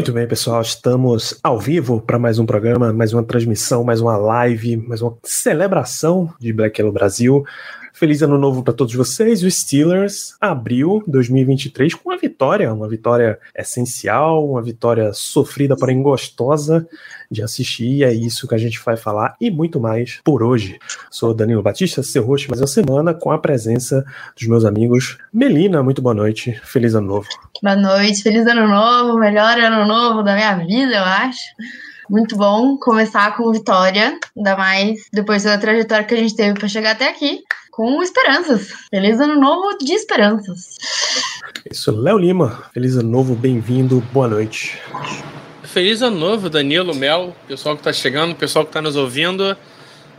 Muito bem, pessoal, estamos ao vivo para mais um programa, mais uma transmissão, mais uma live, mais uma celebração de Black Yellow Brasil. Feliz ano novo para todos vocês. O Steelers abriu 2023 com uma vitória, uma vitória essencial, uma vitória sofrida, porém gostosa de assistir. E é isso que a gente vai falar e muito mais por hoje. Sou Danilo Batista, seu host mais uma semana, com a presença dos meus amigos. Melina, muito boa noite. Feliz ano novo. Boa noite, feliz ano novo, melhor ano novo da minha vida, eu acho. Muito bom começar com vitória, ainda mais depois da trajetória que a gente teve para chegar até aqui, com esperanças. Feliz ano novo de esperanças. Isso, Léo Lima. Feliz ano novo, bem-vindo, boa noite. Feliz ano novo, Danilo, Mel, pessoal que tá chegando, pessoal que tá nos ouvindo.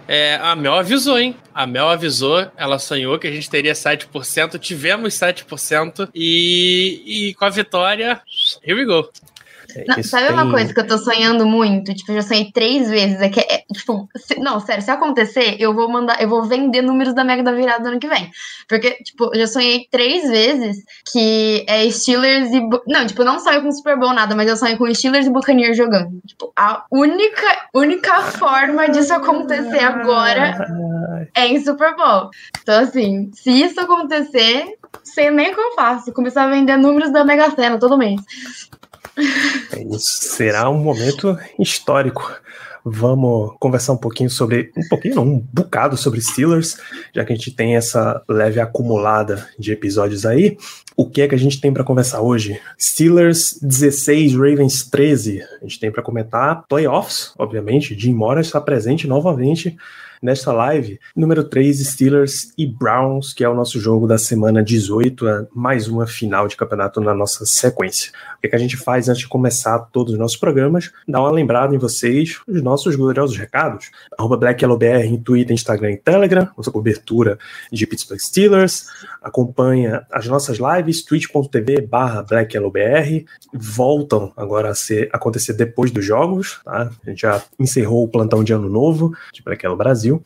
É, a Mel avisou, hein? A Mel avisou, ela sonhou que a gente teria 7%, tivemos 7%, e, e com a vitória, here we go. Não, sabe uma tem- coisa que eu tô sonhando muito? Tipo, eu já sonhei três vezes. É que, é, tipo, se- não, sério, se acontecer, eu vou mandar, eu vou vender números da Mega da Virada ano que vem. Porque, tipo, eu já sonhei três vezes que é Steelers e. Não, tipo, não sonho com Super Bowl nada, mas eu sonho com Steelers e Buccaneers jogando. Tipo, a única, única forma disso acontecer agora é em Super Bowl. Então, assim, se isso acontecer, sei nem o que eu faço. Começar a vender números da Mega Sena todo mês. É isso será um momento histórico. Vamos conversar um pouquinho sobre. Um pouquinho, não, um bocado sobre Steelers, já que a gente tem essa leve acumulada de episódios aí. O que é que a gente tem para conversar hoje? Steelers 16, Ravens 13. A gente tem para comentar playoffs, obviamente. Jim Mora está presente novamente nesta live. Número 3, Steelers e Browns, que é o nosso jogo da semana 18, é mais uma final de campeonato na nossa sequência. O que, é que a gente faz antes de começar todos os nossos programas? Dá uma lembrada em vocês, os nossos gloriosos recados. Arroba BlackYellowBR em Twitter, Instagram e Telegram, nossa cobertura de Pittsburgh Steelers. Acompanha as nossas lives, twitch.tv barra. Voltam agora a ser, acontecer depois dos jogos, tá? A gente já encerrou o plantão de ano novo de Black Yellow Brasil.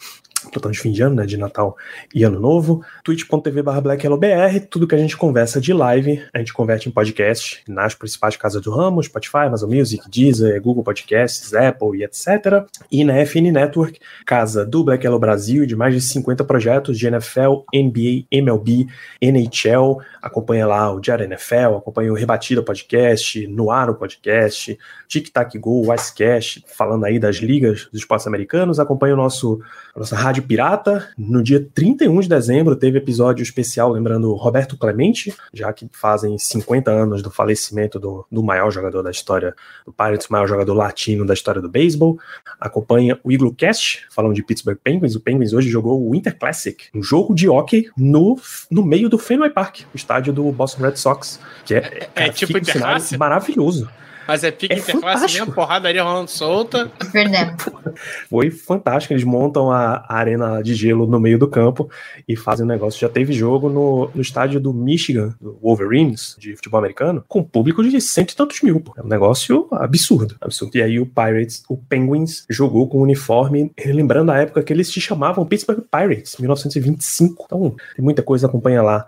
Plantão de fim de ano, né? De Natal e Ano Novo. twitch.tv barra BlackYellowBR. Tudo que a gente conversa de live, a gente converte em podcast nas principais casas do ramo, Spotify, Amazon Music, Deezer, Google Podcasts, Apple e etc. E na FN Network, casa do Black Yellow Brasil de mais de 50 projetos de NFL, NBA, MLB, NHL. Acompanha lá o Diário NFL, acompanha o Rebatida Podcast, Noaro Podcast, Tic Tac Go, Icecast, falando aí das ligas dos esportes americanos. Acompanha o nosso a nossa Rádio Pirata. No dia 31 de dezembro teve episódio especial lembrando o Roberto Clemente, já que fazem 50 anos do falecimento do, do maior jogador da história do Pirates, o maior jogador latino da história do beisebol. Acompanha o Igloo Cast, falando de Pittsburgh Penguins. O Penguins hoje jogou o Winter Classic, um jogo de hockey no, no meio do Fenway Park, o estádio do Boston Red Sox, que é, cara, tipo um maravilhoso. Mas é pique É interclasse mesmo, porradaria rolando solta. Foi fantástico. Eles montam a, a arena de gelo no meio do campo e fazem um negócio. Já teve jogo no, no estádio do Michigan, do Wolverines, de futebol americano, com público de cento e tantos mil. pô. É um negócio absurdo, absurdo. E aí o Pirates, o Penguins, jogou com o uniforme, lembrando a época que eles se chamavam Pittsburgh Pirates, 1925. Então, tem muita coisa, acompanha lá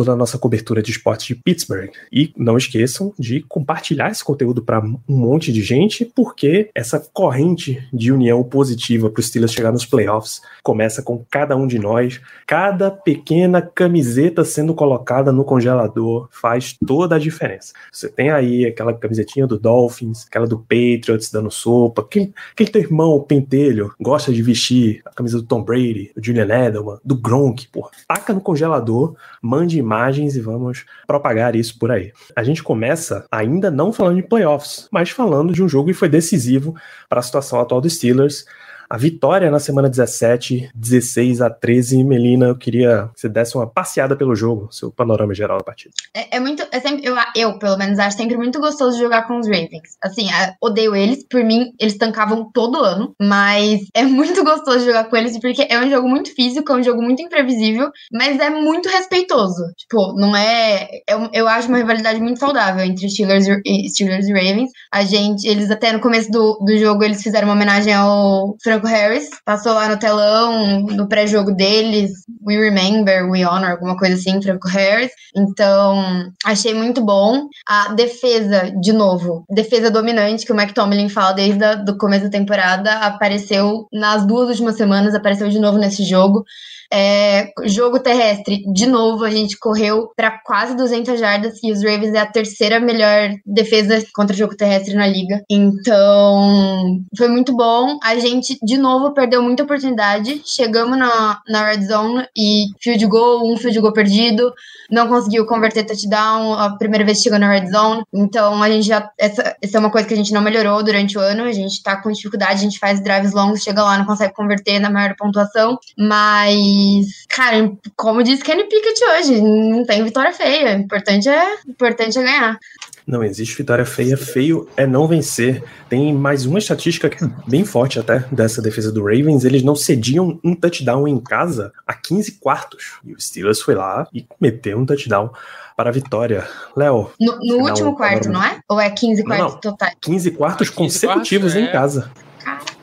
toda a nossa cobertura de esportes de Pittsburgh. E não esqueçam de compartilhar esse conteúdo para um monte de gente, porque essa corrente de união positiva para os Steelers chegar nos playoffs começa com cada um de nós. Cada pequena camiseta sendo colocada no congelador faz toda a diferença. Você tem aí aquela camisetinha do Dolphins, aquela do Patriots dando sopa, aquele, aquele teu irmão, o pentelho, gosta de vestir a camisa do Tom Brady, do Julian Edelman, do Gronk, porra. Taca no congelador, mande imagens e vamos propagar isso por aí. A gente começa ainda não falando de playoffs, mas falando de um jogo que foi decisivo para a situação atual dos Steelers. A vitória na semana 17, 16 a 13. Melina, eu queria que você desse uma passeada pelo jogo, seu panorama geral da partida. É, é muito. É sempre, eu, eu, pelo menos, acho sempre muito gostoso jogar com os Ravens. Assim, odeio eles. Por mim, eles tancavam todo ano. Mas é muito gostoso jogar com eles porque é um jogo muito físico, é um jogo muito imprevisível, mas é muito respeitoso. Tipo, não é. Eu, eu acho uma rivalidade muito saudável entre Steelers e, Steelers e Ravens. A gente, eles até no começo do, do jogo, eles fizeram uma homenagem ao Franco Harris. Passou lá no telão, no pré-jogo deles. We remember, we honor, alguma coisa assim, Franco Harris. Então, achei muito bom. A defesa, de novo, defesa dominante, que o Mike Tomlin fala desde o começo da temporada, apareceu nas duas últimas semanas, apareceu de novo nesse jogo. É, jogo terrestre, de novo, a gente correu para quase 200 jardas e os Ravens é a terceira melhor defesa contra jogo terrestre na liga. Então, foi muito bom. A gente, de novo, perdeu muita oportunidade. Chegamos na, na red zone e field goal, um field goal perdido. Não conseguiu converter touchdown a primeira vez que chegou na red zone. Então, a gente já. Essa, essa é uma coisa que a gente não melhorou durante o ano. A gente tá com dificuldade, a gente faz drives longos, chega lá, não consegue converter na maior pontuação. Mas mas, cara, como disse Kenny Pickett hoje, não tem vitória feia. O importante é, importante é ganhar. Não existe vitória feia, feio é não vencer. Tem mais uma estatística que é bem forte até dessa defesa do Ravens. Eles não cediam um touchdown em casa a 15 quartos. E o Steelers foi lá e meteu um touchdown para a vitória. Léo. No, no último quarto, não é? Ou é 15 quartos totais? 15 quartos 15 consecutivos quartos, é. em casa. Caraca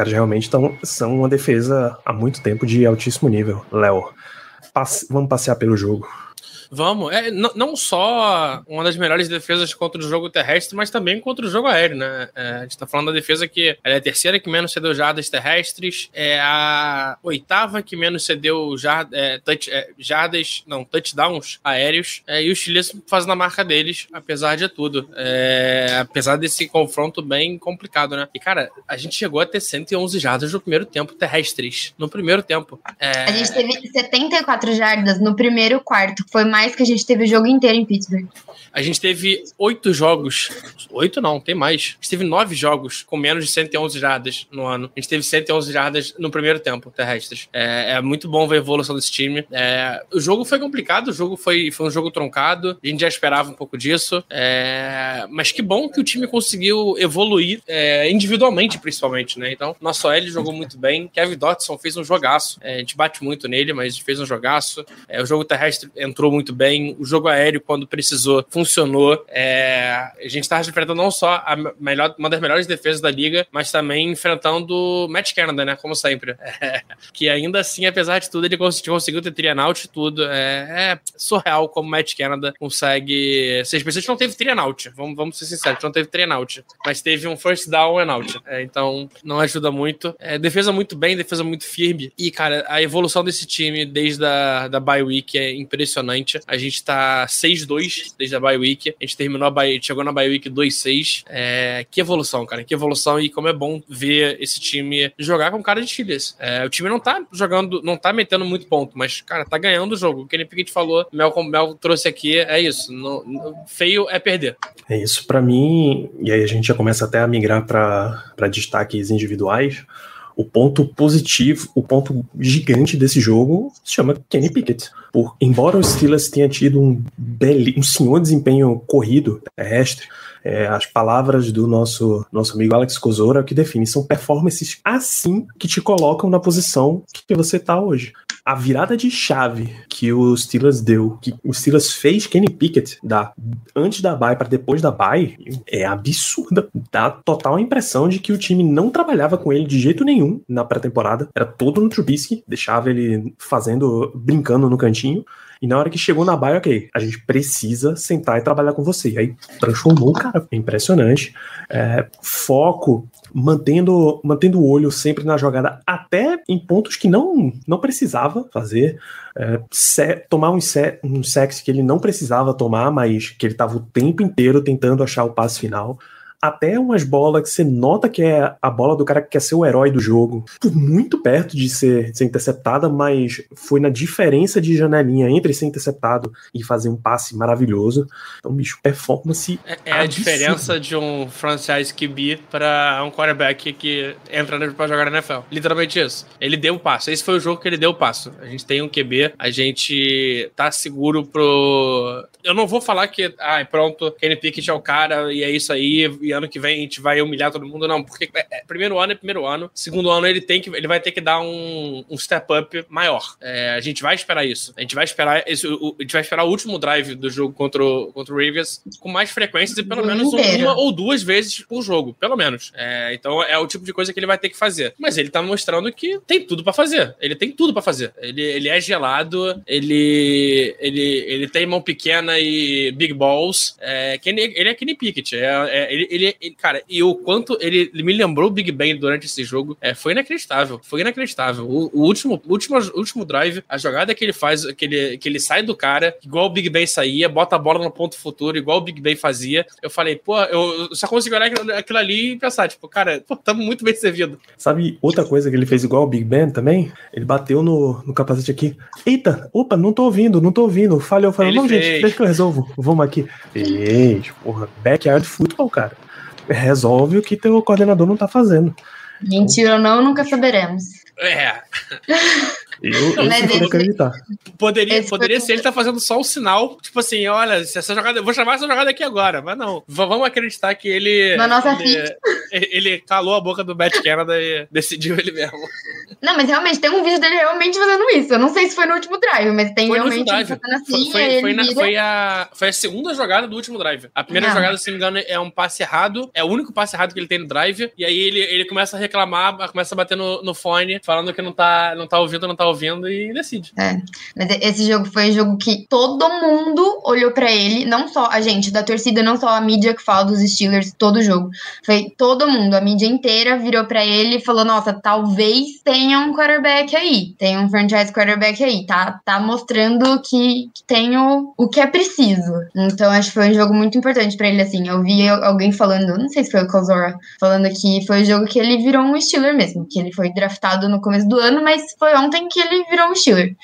caras realmente tão, são uma defesa há muito tempo de altíssimo nível. Léo, passe, vamos passear pelo jogo. Vamos. É, não só uma das melhores defesas contra o jogo terrestre, mas também contra o jogo aéreo, né? É, a gente tá falando da defesa que é a terceira que menos cedeu jardas terrestres, é a oitava que menos cedeu jard, é, touch, é, jardas, não, touchdowns aéreos, é, e os chilenos fazendo a marca deles, apesar de tudo. É, apesar desse confronto bem complicado, né? E, cara, a gente chegou a ter 111 jardas no primeiro tempo terrestres. No primeiro tempo. A gente teve 74 jardas no primeiro quarto, foi mais mais que a gente teve o jogo inteiro em Pittsburgh. A gente teve oito jogos. Oito não, tem mais. A gente teve nove jogos com menos de 111 jardas no ano. A gente teve 111 jardas no primeiro tempo terrestres. É, é muito bom ver a evolução desse time. É, o jogo foi complicado, o jogo foi, foi um jogo troncado. A gente já esperava um pouco disso. É, mas que bom que o time conseguiu evoluir é, individualmente, principalmente, né? Então, nosso L jogou muito bem. Kevin Dotson fez um jogaço. É, a gente bate muito nele, mas fez um jogaço. É, o jogo terrestre entrou muito bem. O jogo aéreo, quando precisou, funcionou. É, a gente estava enfrentando não só melhor, uma das melhores defesas da liga, mas também enfrentando o Matt Canada, né? Como sempre. É, que ainda assim, apesar de tudo, ele conseguiu ter trianaut e tudo. É, é, surreal como o Matt Canada consegue ser especialista. não teve trianaut, vamos, vamos ser sinceros, não teve trianaut, mas teve um first down and out. É, então, não ajuda muito. É, defesa muito bem, defesa muito firme. E, cara, a evolução desse time desde a da bye week é impressionante. A gente tá 6-2 desde a bye week. A gente terminou a bye, chegou na bye week 2-6. É, que evolução, cara. Que evolução e como é bom ver esse time jogar com cara de Chiles. É, o time não tá jogando, não tá metendo muito ponto, mas, cara, tá ganhando o jogo. O que a gente falou, Mel, Mel trouxe aqui, é isso. No, no, feio é perder. É isso. para mim, e aí a gente já começa até a migrar para destaques individuais o ponto positivo, o ponto gigante desse jogo se chama Kenny Pickett. Por, embora o Steelers tenha tido um, bel, um senhor desempenho corrido terrestre, é, as palavras do nosso, nosso amigo Alex Kozora que define são performances assim que te colocam na posição que você está hoje a virada de chave que o Steelers deu, que o Steelers fez Kenny Pickett da antes da bye para depois da bye, é absurda. Dá total impressão de que o time não trabalhava com ele de jeito nenhum na pré-temporada. Era todo no Trubisky, deixava ele fazendo, brincando no cantinho. E na hora que chegou na baia, ok, a gente precisa sentar e trabalhar com você. E aí transformou cara. Impressionante. É, foco, mantendo, mantendo o olho sempre na jogada, até em pontos que não, não precisava fazer. É, se, tomar um, se, um sexo que ele não precisava tomar, mas que ele estava o tempo inteiro tentando achar o passe final até umas bolas que você nota que é a bola do cara que quer ser o herói do jogo. Por muito perto de ser, de ser interceptada, mas foi na diferença de janelinha entre ser interceptado e fazer um passe maravilhoso. Então, bicho, performance. É, é a diferença de um franchise QB para um quarterback que entra pra jogar na NFL. Literalmente isso. Ele deu o passo. Esse foi o jogo que ele deu o passo. A gente tem um QB, a gente tá seguro pro. Eu não vou falar que, ah, pronto, Kenny Pickett é o cara e é isso aí, e ano que vem a gente vai humilhar todo mundo. Não, porque é, é, primeiro ano é primeiro ano, segundo ano ele tem que, ele vai ter que dar um, um step up maior. É, a gente vai esperar isso. A gente vai esperar esse, o, a gente vai esperar o último drive do jogo contra o, contra o Ravens com mais frequência e pelo menos uma ou duas vezes por jogo, pelo menos. É, então é o tipo de coisa que ele vai ter que fazer. Mas ele tá mostrando que tem tudo para fazer. Ele tem tudo para fazer. Ele, ele é gelado, ele, ele, ele tem mão pequena e big balls. É, ele, ele é Kenny Pickett. É, é, ele, ele, ele, cara, e o quanto ele, ele, me lembrou o Big Ben durante esse jogo é, foi inacreditável. Foi inacreditável. O, o último, último, último drive, a jogada que ele faz, que ele, que ele sai do cara, igual o Big Ben saía, bota a bola no ponto futuro, igual o Big Ben fazia. Eu falei, pô, eu só consigo olhar aquilo ali e pensar, tipo, cara, pô, tamo muito bem servido. Sabe outra coisa que ele fez igual o Big Ben também? Ele bateu no, no capacete aqui. Eita, opa, não tô ouvindo, não tô ouvindo. Falhou, falou, não, fez. gente, deixa que eu resolvo. Vamos aqui. Fez, porra, backyard football, cara. Resolve o que teu coordenador não tá fazendo. Mentira ou não, nunca saberemos. É. Eu, eu esse, acreditar. Poderia, poderia ser ele tá fazendo só o um sinal, tipo assim, olha, essa jogada, vou chamar essa jogada aqui agora, mas não. Vamos acreditar que ele. Na nossa ele, ele calou a boca do Matt Canada e decidiu ele mesmo. Não, mas realmente tem um vídeo dele realmente fazendo isso. Eu não sei se foi no último drive, mas tem foi realmente fazendo assim. Foi, foi, foi, na, foi, a, foi a segunda jogada do último drive. A primeira não. jogada, se não me engano, é um passe errado. É o único passe errado que ele tem no drive. E aí ele, ele começa a reclamar, começa a bater no, no fone, falando que não tá, não tá ouvindo, não tá ouvindo e decide. É. Mas esse jogo foi um jogo que todo mundo olhou para ele, não só a gente da torcida, não só a mídia que fala dos Steelers todo jogo. Foi todo mundo, a mídia inteira virou para ele e falou: "Nossa, talvez tenha um quarterback aí. Tem um franchise quarterback aí, tá tá mostrando que, tem o, o que é preciso". Então acho que foi um jogo muito importante para ele assim. Eu vi alguém falando, não sei se foi o Kozora, falando que foi o jogo que ele virou um Steeler mesmo, que ele foi draftado no começo do ano, mas foi ontem que ele virou um Steeler.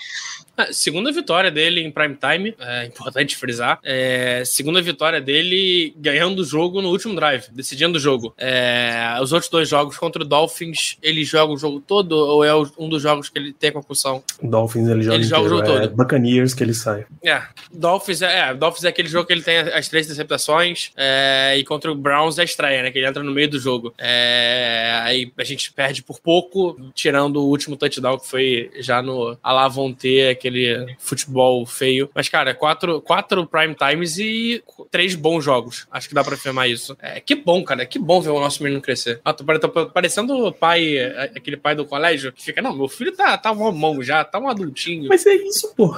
Ah, segunda vitória dele em prime time, é importante frisar. É, segunda vitória dele ganhando o jogo no último drive, decidindo o jogo. É, os outros dois jogos contra o Dolphins, ele joga o jogo todo ou é um dos jogos que ele tem concussão? Dolphins ele joga, ele joga o jogo é todo. Buccaneers que ele sai. É, Dolphins é, é, Dolphins é aquele jogo que ele tem as três interceptações é, e contra o Browns é a estreia, né? Que ele entra no meio do jogo. É, aí a gente perde por pouco, tirando o último touchdown que foi já no Alavonte, que aquele futebol feio. Mas, cara, quatro, quatro prime times e três bons jogos. Acho que dá pra afirmar isso. É, que bom, cara. Que bom ver o nosso menino crescer. Ah, tô, tô parecendo o pai, aquele pai do colégio, que fica, não, meu filho tá, tá um mão já, tá um adultinho. Mas é isso, pô.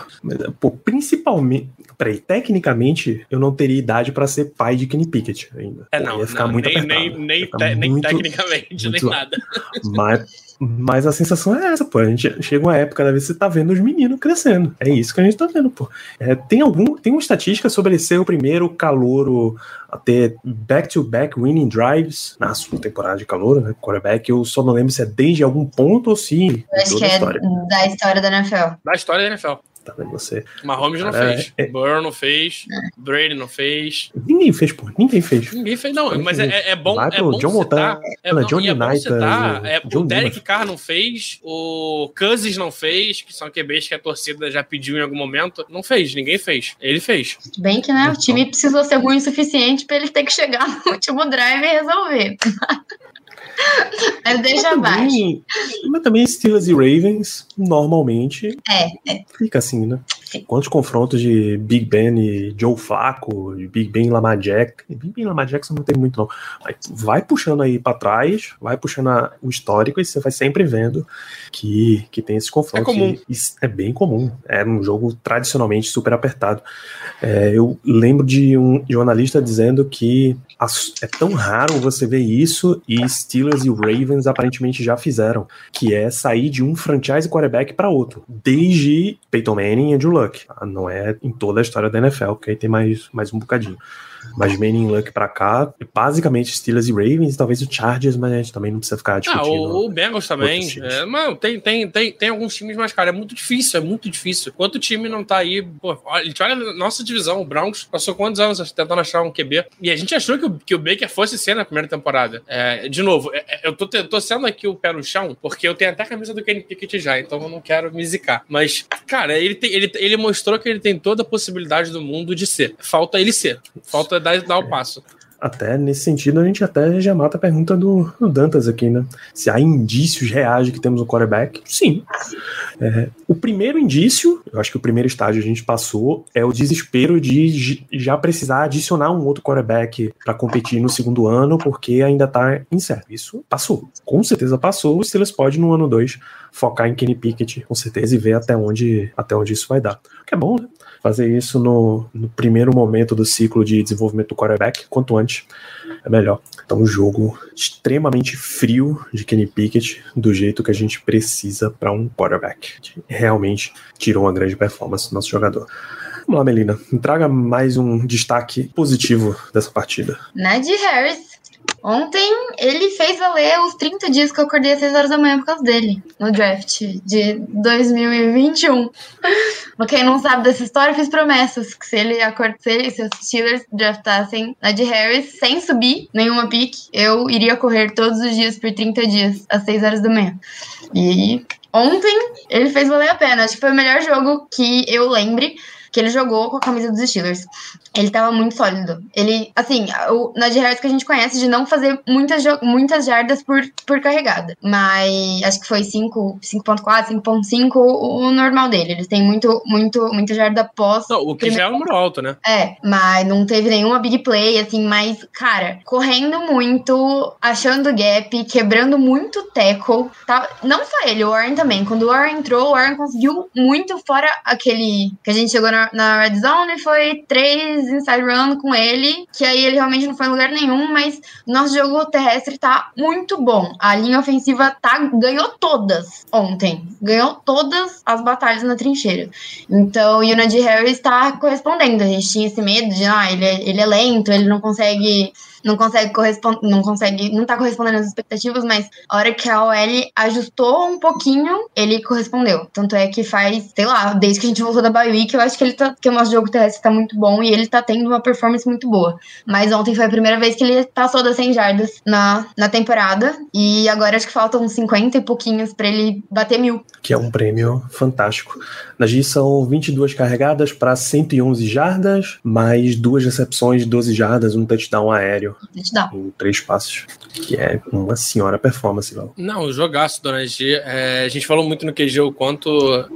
pô principalmente. Peraí, tecnicamente, eu não teria idade pra ser pai de Kenny Pickett ainda. É, não, ia ficar não, muito nem, apertado. nem, nem, te, muito, nem tecnicamente, muito nem nada. Mas mas a sensação é essa, pô. A gente chega uma época da vez que você tá vendo os meninos crescendo. É isso que a gente tá vendo, pô. É, tem algum. Tem uma estatística sobre ele ser o primeiro calouro a ter back-to-back winning drives na sua temporada de calouro, né? Quarterback. Eu só não lembro se é desde algum ponto ou se. acho que é história. da história da NFL. Da história da NFL tá vendo você? Mahomes não fez. É, Burrow não fez. Brady não fez. Ninguém fez, pô. Ninguém fez. Ninguém fez, não. Ninguém mas é, é, bom. Vai é bom John Montana, é, não, John é United, é, John o Derek Lima. Carr não fez. O Cousins não fez, que são QBs que a torcida já pediu em algum momento. Não fez, ninguém fez. Ele fez. Bem que, né? O time precisou ser ruim o suficiente pra ele ter que chegar no último drive e resolver. Mas deixa mas também, Mas também Steelers e Ravens, normalmente. É, é. Fica assim, né? Quantos confrontos de Big Ben e Joe Flacco, de Big Ben e Lamar Jack. Big Ben e Lamar Jackson não tem muito, não. Mas vai puxando aí para trás, vai puxando a, o histórico e você vai sempre vendo que, que tem esses confrontos. É comum. é bem comum. É um jogo tradicionalmente super apertado. É, eu lembro de um, de um analista dizendo que é tão raro você ver isso e Steelers e Ravens aparentemente já fizeram, que é sair de um franchise quarterback para outro, desde Peyton Manning e Andrew Luck. Ah, não é em toda a história da NFL, porque aí tem mais, mais um bocadinho. Mas Manning Luck pra cá, basicamente Steelers e Ravens, talvez o Chargers, mas a gente também não precisa ficar discutindo. Ah, o, o Bengals também. É, mano, tem, tem, tem, tem alguns times, mas, cara, é muito difícil, é muito difícil. Quanto time não tá aí, pô, a gente olha a nossa divisão, o Browns passou quantos anos tentando achar um QB? E a gente achou que o, que o Baker fosse ser na primeira temporada. É, de novo, é, é eu tô, tô sendo aqui o pé no chão, porque eu tenho até a camisa do Kenny Pickett já, então eu não quero me zicar. Mas, cara, ele, tem, ele, ele mostrou que ele tem toda a possibilidade do mundo de ser. Falta ele ser. Falta dar, dar o passo. Até nesse sentido, a gente até já mata a pergunta do, do Dantas aqui, né? Se há indícios reais de que temos um quarterback? Sim. É, o primeiro indício, eu acho que o primeiro estágio a gente passou, é o desespero de já precisar adicionar um outro quarterback para competir no segundo ano, porque ainda tá incerto. Isso passou. Com certeza passou. O Steelers pode, no ano 2, focar em Kenny Pickett, com certeza, e ver até onde, até onde isso vai dar. O que é bom, né? Fazer isso no, no primeiro momento do ciclo de desenvolvimento do quarterback, quanto antes é melhor. Então, um jogo extremamente frio de Kenny Pickett, do jeito que a gente precisa para um quarterback. Realmente tirou uma grande performance do nosso jogador. Vamos lá, Melina, traga mais um destaque positivo dessa partida. Najee Harris Ontem ele fez valer os 30 dias que eu acordei às 6 horas da manhã por causa dele, no draft de 2021. pra quem não sabe dessa história, eu fiz promessas que se ele acordar, se, ele, se os Steelers draftassem a de Harris sem subir nenhuma pick, eu iria correr todos os dias por 30 dias, às 6 horas da manhã. E ontem ele fez valer a pena. Acho que foi o melhor jogo que eu lembre que ele jogou com a camisa dos Steelers. Ele tava muito sólido. Ele, assim, o Najee Harris que a gente conhece de não fazer muitas, muitas jardas por, por carregada. Mas acho que foi 5.4, 5.5 o normal dele. Eles têm muito, muito, muita jarda pós. Não, o que primeiro... já é um número alto, né? É, mas não teve nenhuma big play, assim, mas, cara, correndo muito, achando gap, quebrando muito tackle. Tá? Não só ele, o Warren também. Quando o Warren entrou, o Warren conseguiu muito fora aquele que a gente chegou na na, red zone, foi três inside run com ele, que aí ele realmente não foi em lugar nenhum, mas nosso jogo terrestre tá muito bom. A linha ofensiva tá, ganhou todas ontem. Ganhou todas as batalhas na trincheira. Então, o Unity Harris tá correspondendo. A gente tinha esse medo de, ah, ele é, ele é lento, ele não consegue não consegue corresponder, não consegue, não tá correspondendo às expectativas, mas a hora que a OL ajustou um pouquinho, ele correspondeu. Tanto é que faz, sei lá, desde que a gente voltou da bye week, eu acho que ele tá, que o nosso jogo terrestre tá muito bom e ele tá tendo uma performance muito boa. Mas ontem foi a primeira vez que ele passou das 100 jardas na, na temporada e agora acho que faltam uns 50 e pouquinhos para ele bater mil. Que é um prêmio fantástico. Na G são 22 carregadas para 111 jardas, mais duas recepções, 12 jardas, um touchdown aéreo Touchdown. em três passos. Que é uma senhora performance, Val. Não, o jogaço do G. É, a gente falou muito no QG o quanto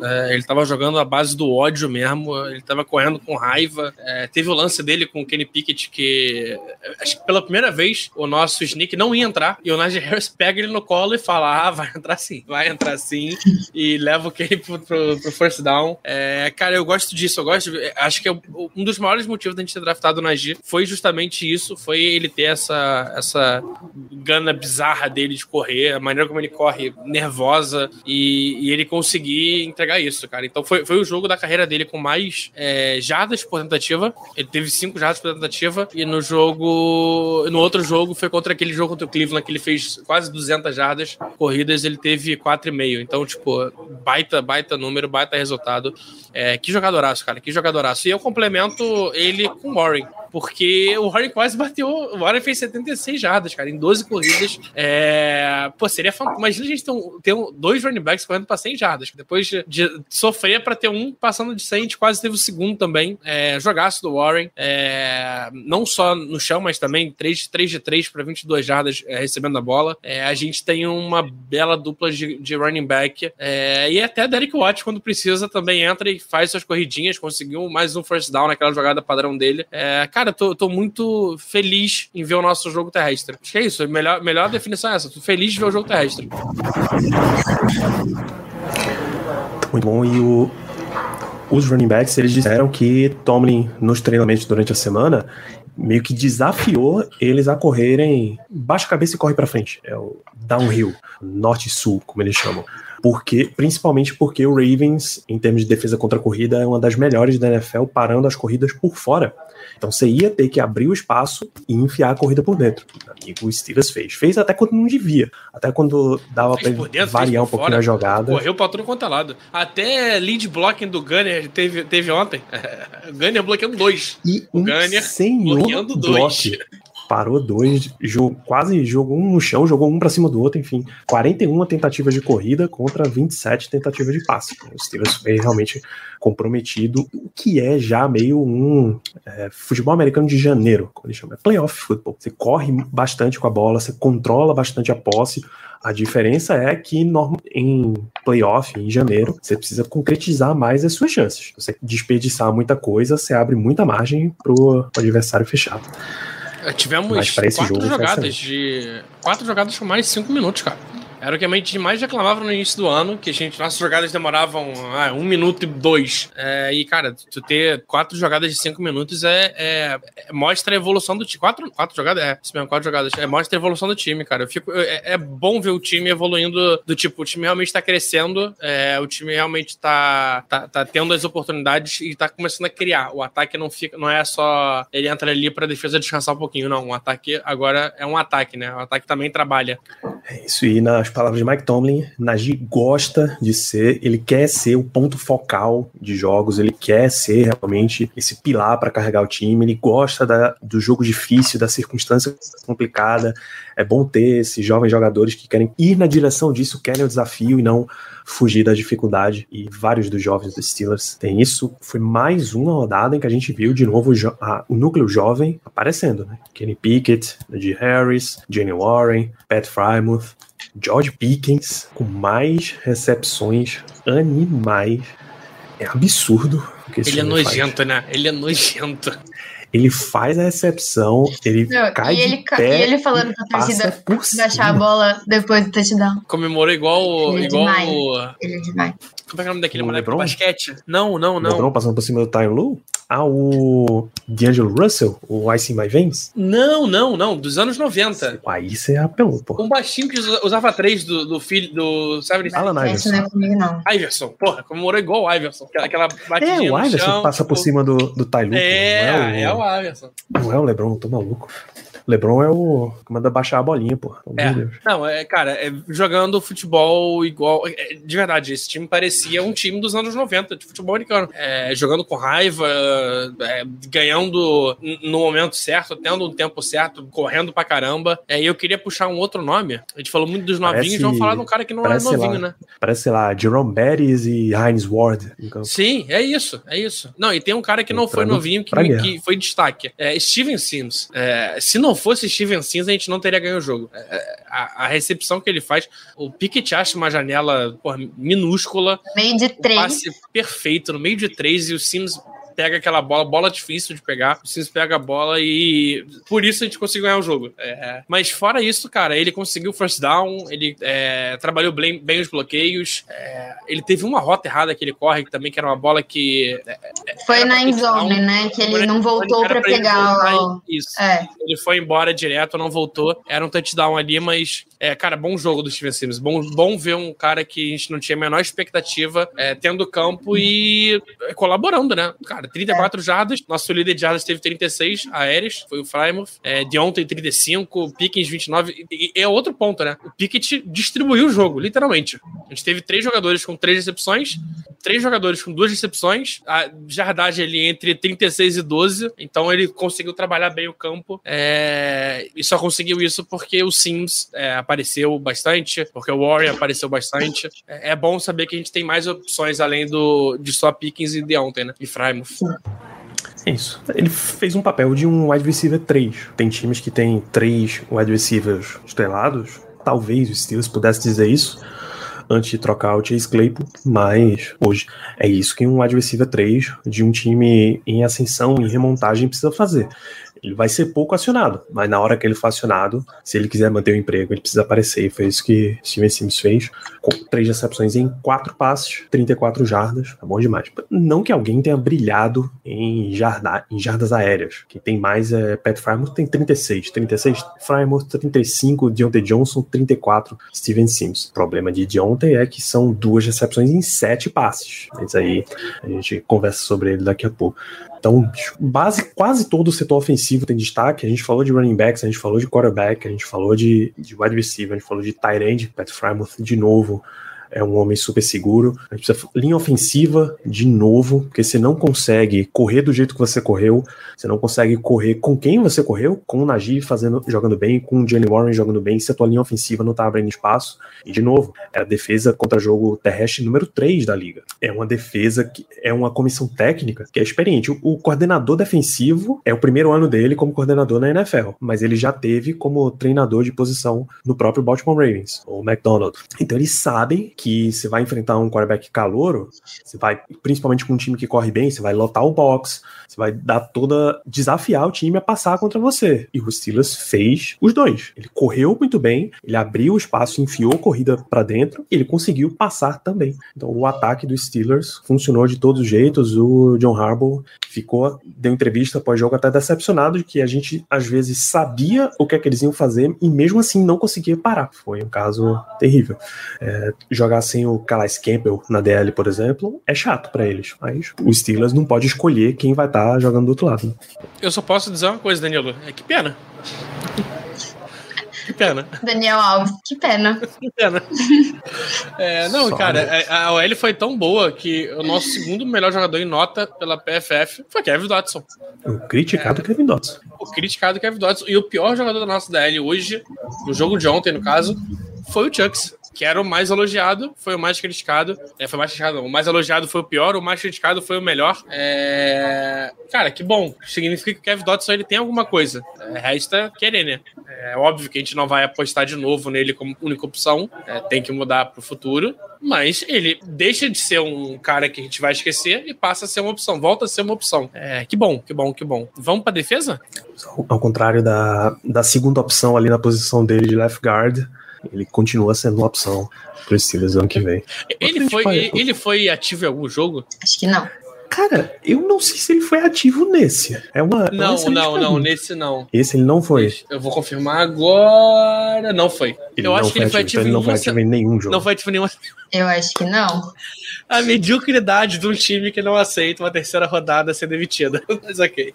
é, ele tava jogando a base do ódio mesmo, ele tava correndo com raiva. É, teve o lance dele com o Kenny Pickett que acho que pela primeira vez o nosso Sneak não ia entrar e o Najee Harris pega ele no colo e fala: Ah, vai entrar sim, vai entrar sim. e leva o Kenny pro, pro, pro first down. É, cara, eu gosto disso, eu gosto. De, acho que é um dos maiores motivos da gente ter draftado o Najee foi justamente isso, foi ele ter essa, essa gana bizarra dele de correr, a maneira como ele corre nervosa e, e ele conseguir entregar isso, cara. Então foi, foi o jogo da carreira dele com mais é, jardas por tentativa. Ele teve cinco jardas por tentativa e no jogo, no outro jogo foi contra aquele jogo contra o Cleveland que ele fez quase 200 jardas corridas, ele teve 4,5. Então, tipo, baita, baita número, baita resultado resultado. É, que jogadoraço, cara, que jogadoraço. E eu complemento ele com o Warren, porque o Warren quase bateu. O Warren fez 76 jardas, cara, em 12 corridas. É, pô, seria fantástico. Imagina a gente ter, um, ter um, dois running backs correndo para 100 jardas. Depois de, de sofrer para ter um passando de 100, a gente quase teve o segundo também. É, jogaço do Warren, é, não só no chão, mas também 3, 3 de 3 para 22 jardas é, recebendo a bola. É, a gente tem uma bela dupla de, de running back. É, e até Derek Watt, quando precisa, também entra e faz suas corridinhas. Conseguiu mais um first down naquela jogada padrão dele. É, cara, tô, tô muito feliz em ver o nosso jogo terrestre. Acho que é isso. Melhor, melhor definição é essa. Tô feliz de ver o jogo terrestre. Muito bom. E o, os running backs, eles disseram que Tomlin, nos treinamentos durante a semana, meio que desafiou eles a correrem baixa cabeça e corre para frente. É o downhill, norte-sul, como eles chamam porque principalmente porque o Ravens, em termos de defesa contra a corrida, é uma das melhores da NFL, parando as corridas por fora. Então você ia ter que abrir o espaço e enfiar a corrida por dentro. E o Steelers fez. Fez até quando não devia. Até quando dava para variar um pouquinho fora, a jogada. Correu pra tudo quanto é lado. Até lead blocking do Gunner teve, teve ontem. Gunner bloqueando dois. E o Gunner bloqueando dois parou dois, jogou, quase jogou um no chão, jogou um para cima do outro, enfim. 41 tentativas de corrida contra 27 tentativas de passe. O Steelers foi realmente comprometido, o que é já meio um é, futebol americano de janeiro, como ele chama. É playoff futebol. Você corre bastante com a bola, você controla bastante a posse. A diferença é que em playoff, em janeiro, você precisa concretizar mais as suas chances. Você desperdiçar muita coisa, você abre muita margem pro adversário fechar. Tivemos quatro jogadas de. Quatro jogadas com mais de cinco minutos, cara. Era o que a gente mais reclamava no início do ano, que a gente, nossas jogadas demoravam ah, um minuto e dois. É, e, cara, tu ter quatro jogadas de cinco minutos é, é, é mostra a evolução do time. Quatro, quatro jogadas? É, isso mesmo, quatro jogadas. É, mostra a evolução do time, cara. Eu fico, é, é bom ver o time evoluindo do tipo, o time realmente tá crescendo, é, o time realmente tá, tá, tá tendo as oportunidades e tá começando a criar. O ataque não fica, não é só ele entra ali pra defesa descansar um pouquinho, não. O ataque agora é um ataque, né? O ataque também trabalha. É isso, e nas palavras de Mike Tomlin, Nagy gosta de ser, ele quer ser o ponto focal de jogos, ele quer ser realmente esse pilar para carregar o time, ele gosta da, do jogo difícil, da circunstância complicada. É bom ter esses jovens jogadores que querem ir na direção disso, querem o desafio e não fugir da dificuldade. E vários dos jovens dos Steelers têm isso. Foi mais uma rodada em que a gente viu de novo o, a, o núcleo jovem aparecendo, né? Kenny Pickett, Najee Harris, Jenny Warren, Pat Frymouth, George Pickens com mais recepções animais. É absurdo. ele é nojento, faz. né? Ele é nojento. Ele faz a recepção, ele Não, cai e ele, de pé e ele falando pra torcida baixar a bola depois do touchdown. Comemorou igual, ele é igual demais. Ele é demais. Como é, é o nome daquele moleque do basquete? Não, não, não. LeBron passando por cima do Tyron Lu? Ah, o D'Angelo Russell? O Ice in My Veins? Não, não, não. Dos anos 90. Aí você apelou, pô. Um baixinho que usava três do, do filho do... Sabe? Alan Iverson. Não é comigo, não. Iverson. Porra, comemorou igual o Iverson. Aquela, batidinha É, o Iverson chão, passa tipo... por cima do, do Ty Lue. É, é, o, é o Iverson. Não é o LeBron, tô maluco. LeBron é o que manda baixar a bolinha, pô. É. Não, é, cara, é, jogando futebol igual. É, de verdade, esse time parecia um time dos anos 90, de futebol americano. É, jogando com raiva, é, ganhando no momento certo, tendo um tempo certo, correndo pra caramba. É, e eu queria puxar um outro nome. A gente falou muito dos novinhos, parece, vamos falar de um cara que não é novinho, lá, né? Parece, sei lá, Jerome Bettis e Heinz Ward. Sim, é isso, é isso. Não, e tem um cara que não foi novinho, que, que foi destaque. É Steven Sims. se não não fosse Steven Sims, a gente não teria ganho o jogo. É, é, a, a recepção que ele faz, o Pickett acha uma janela porra, minúscula. Meio de três. Passe perfeito, no meio de três, e o Sims pega aquela bola, bola difícil de pegar. O Sims pega a bola e por isso a gente conseguiu ganhar o jogo. É, mas fora isso, cara, ele conseguiu first down, ele é, trabalhou bem, bem, os bloqueios. É, ele teve uma rota errada que ele corre, também, que era uma bola que. É, é, foi na endzone, né? Que ele não voltou para pegar. O... Isso. É. Ele foi embora direto, não voltou. Era um touchdown ali, mas é, cara, bom jogo do Steven Sims. Bom, bom ver um cara que a gente não tinha a menor expectativa é, tendo campo e colaborando, né? Cara, 34 é. jardas. Nosso líder de jardas teve 36 aéreas, foi o Frymouth. É, de ontem, 35. Pickens, 29. E, e é outro ponto, né? O Pickett distribuiu o jogo, literalmente. A gente teve três jogadores com três recepções, três jogadores com duas recepções, a jardagem ali entre 36 e 12. Então ele conseguiu trabalhar bem o campo. É, e só conseguiu isso porque o Sims é, apareceu bastante, porque o Warrior apareceu bastante. É, é, bom saber que a gente tem mais opções além do de só Pickens e ontem, né? E Frymouth. É isso. Ele fez um papel de um wide receiver 3. Tem times que tem três wide receivers estrelados. Talvez o Steelers pudesse dizer isso antes de trocar o Chase Claypool, mas hoje é isso que um wide receiver 3 de um time em ascensão, em remontagem, precisa fazer ele vai ser pouco acionado, mas na hora que ele for acionado, se ele quiser manter o emprego, ele precisa aparecer. E foi isso que Steven Sims fez, com três recepções em quatro passes, 34 jardas, tá bom demais. Não que alguém tenha brilhado em, jarda, em jardas aéreas. Quem tem mais é Pat Frymouth, tem 36. 36 Frymouth, 35 Deontay Johnson, 34 Steven Sims. O problema de Deontay é que são duas recepções em sete passes. Mas aí a gente conversa sobre ele daqui a pouco. Então, base, quase todo o setor ofensivo tem destaque. A gente falou de running backs, a gente falou de quarterback, a gente falou de, de wide receiver, a gente falou de tight end, Pat Frymouth de novo é um homem super seguro. A gente precisa linha ofensiva de novo, porque você não consegue correr do jeito que você correu, você não consegue correr com quem você correu, com o Najee fazendo, jogando bem, com o Jenny Warren jogando bem, se a tua linha ofensiva não tá abrindo espaço. E de novo, é a defesa contra jogo terrestre número 3 da liga. É uma defesa que é uma comissão técnica que é experiente. O, o coordenador defensivo é o primeiro ano dele como coordenador na NFL, mas ele já teve como treinador de posição no próprio Baltimore Ravens, o McDonald. Então eles sabem que você vai enfrentar um quarterback calouro, você vai, principalmente com um time que corre bem, você vai lotar o box, você vai dar toda. desafiar o time a passar contra você. E o Steelers fez os dois. Ele correu muito bem, ele abriu o espaço, enfiou a corrida para dentro e ele conseguiu passar também. Então o ataque dos Steelers funcionou de todos os jeitos. O John Harbaugh ficou, deu entrevista após jogo até decepcionado de que a gente às vezes sabia o que é que eles iam fazer e mesmo assim não conseguia parar. Foi um caso terrível. É, jogar sem o Calais Campbell na DL, por exemplo, é chato para eles. Mas o Steelers não pode escolher quem vai estar tá jogando do outro lado. Eu só posso dizer uma coisa, Danilo. É que pena. Que pena. Daniel Alves, que pena. Que pena. É, não, Só cara, é, a OL foi tão boa que o nosso segundo melhor jogador em nota pela PFF foi Kevin Dotson. O criticado é, Kevin Dotson. O criticado Kevin Dotson. E o pior jogador da nossa DL hoje, no jogo de ontem, no caso, foi o Chucks que era o mais elogiado, foi o mais criticado. É, foi mais criticado, não. O mais elogiado foi o pior, o mais criticado foi o melhor. É... Cara, que bom. Significa que o Kevin Dotson ele tem alguma coisa. É, resta querer, né? É óbvio que a gente não vai apostar de novo nele como única opção. É, tem que mudar pro futuro. Mas ele deixa de ser um cara que a gente vai esquecer e passa a ser uma opção. Volta a ser uma opção. É, que bom, que bom, que bom. Vamos pra defesa? Ao contrário da, da segunda opção ali na posição dele de left guard, ele continua sendo uma opção pro Steelers ano que vem. Ele foi, ele foi ativo em algum jogo? Acho que não. Cara, eu não sei se ele foi ativo nesse. É uma. Não, é uma não, não, nesse não. Esse ele não foi. Eu vou confirmar agora. Não foi. Ele eu acho que ele foi ativo, então ele não foi ativo em nenhum jogo. Não foi ativo em nenhum. Eu acho que não. A mediocridade de um time que não aceita uma terceira rodada ser demitida. Mas ok.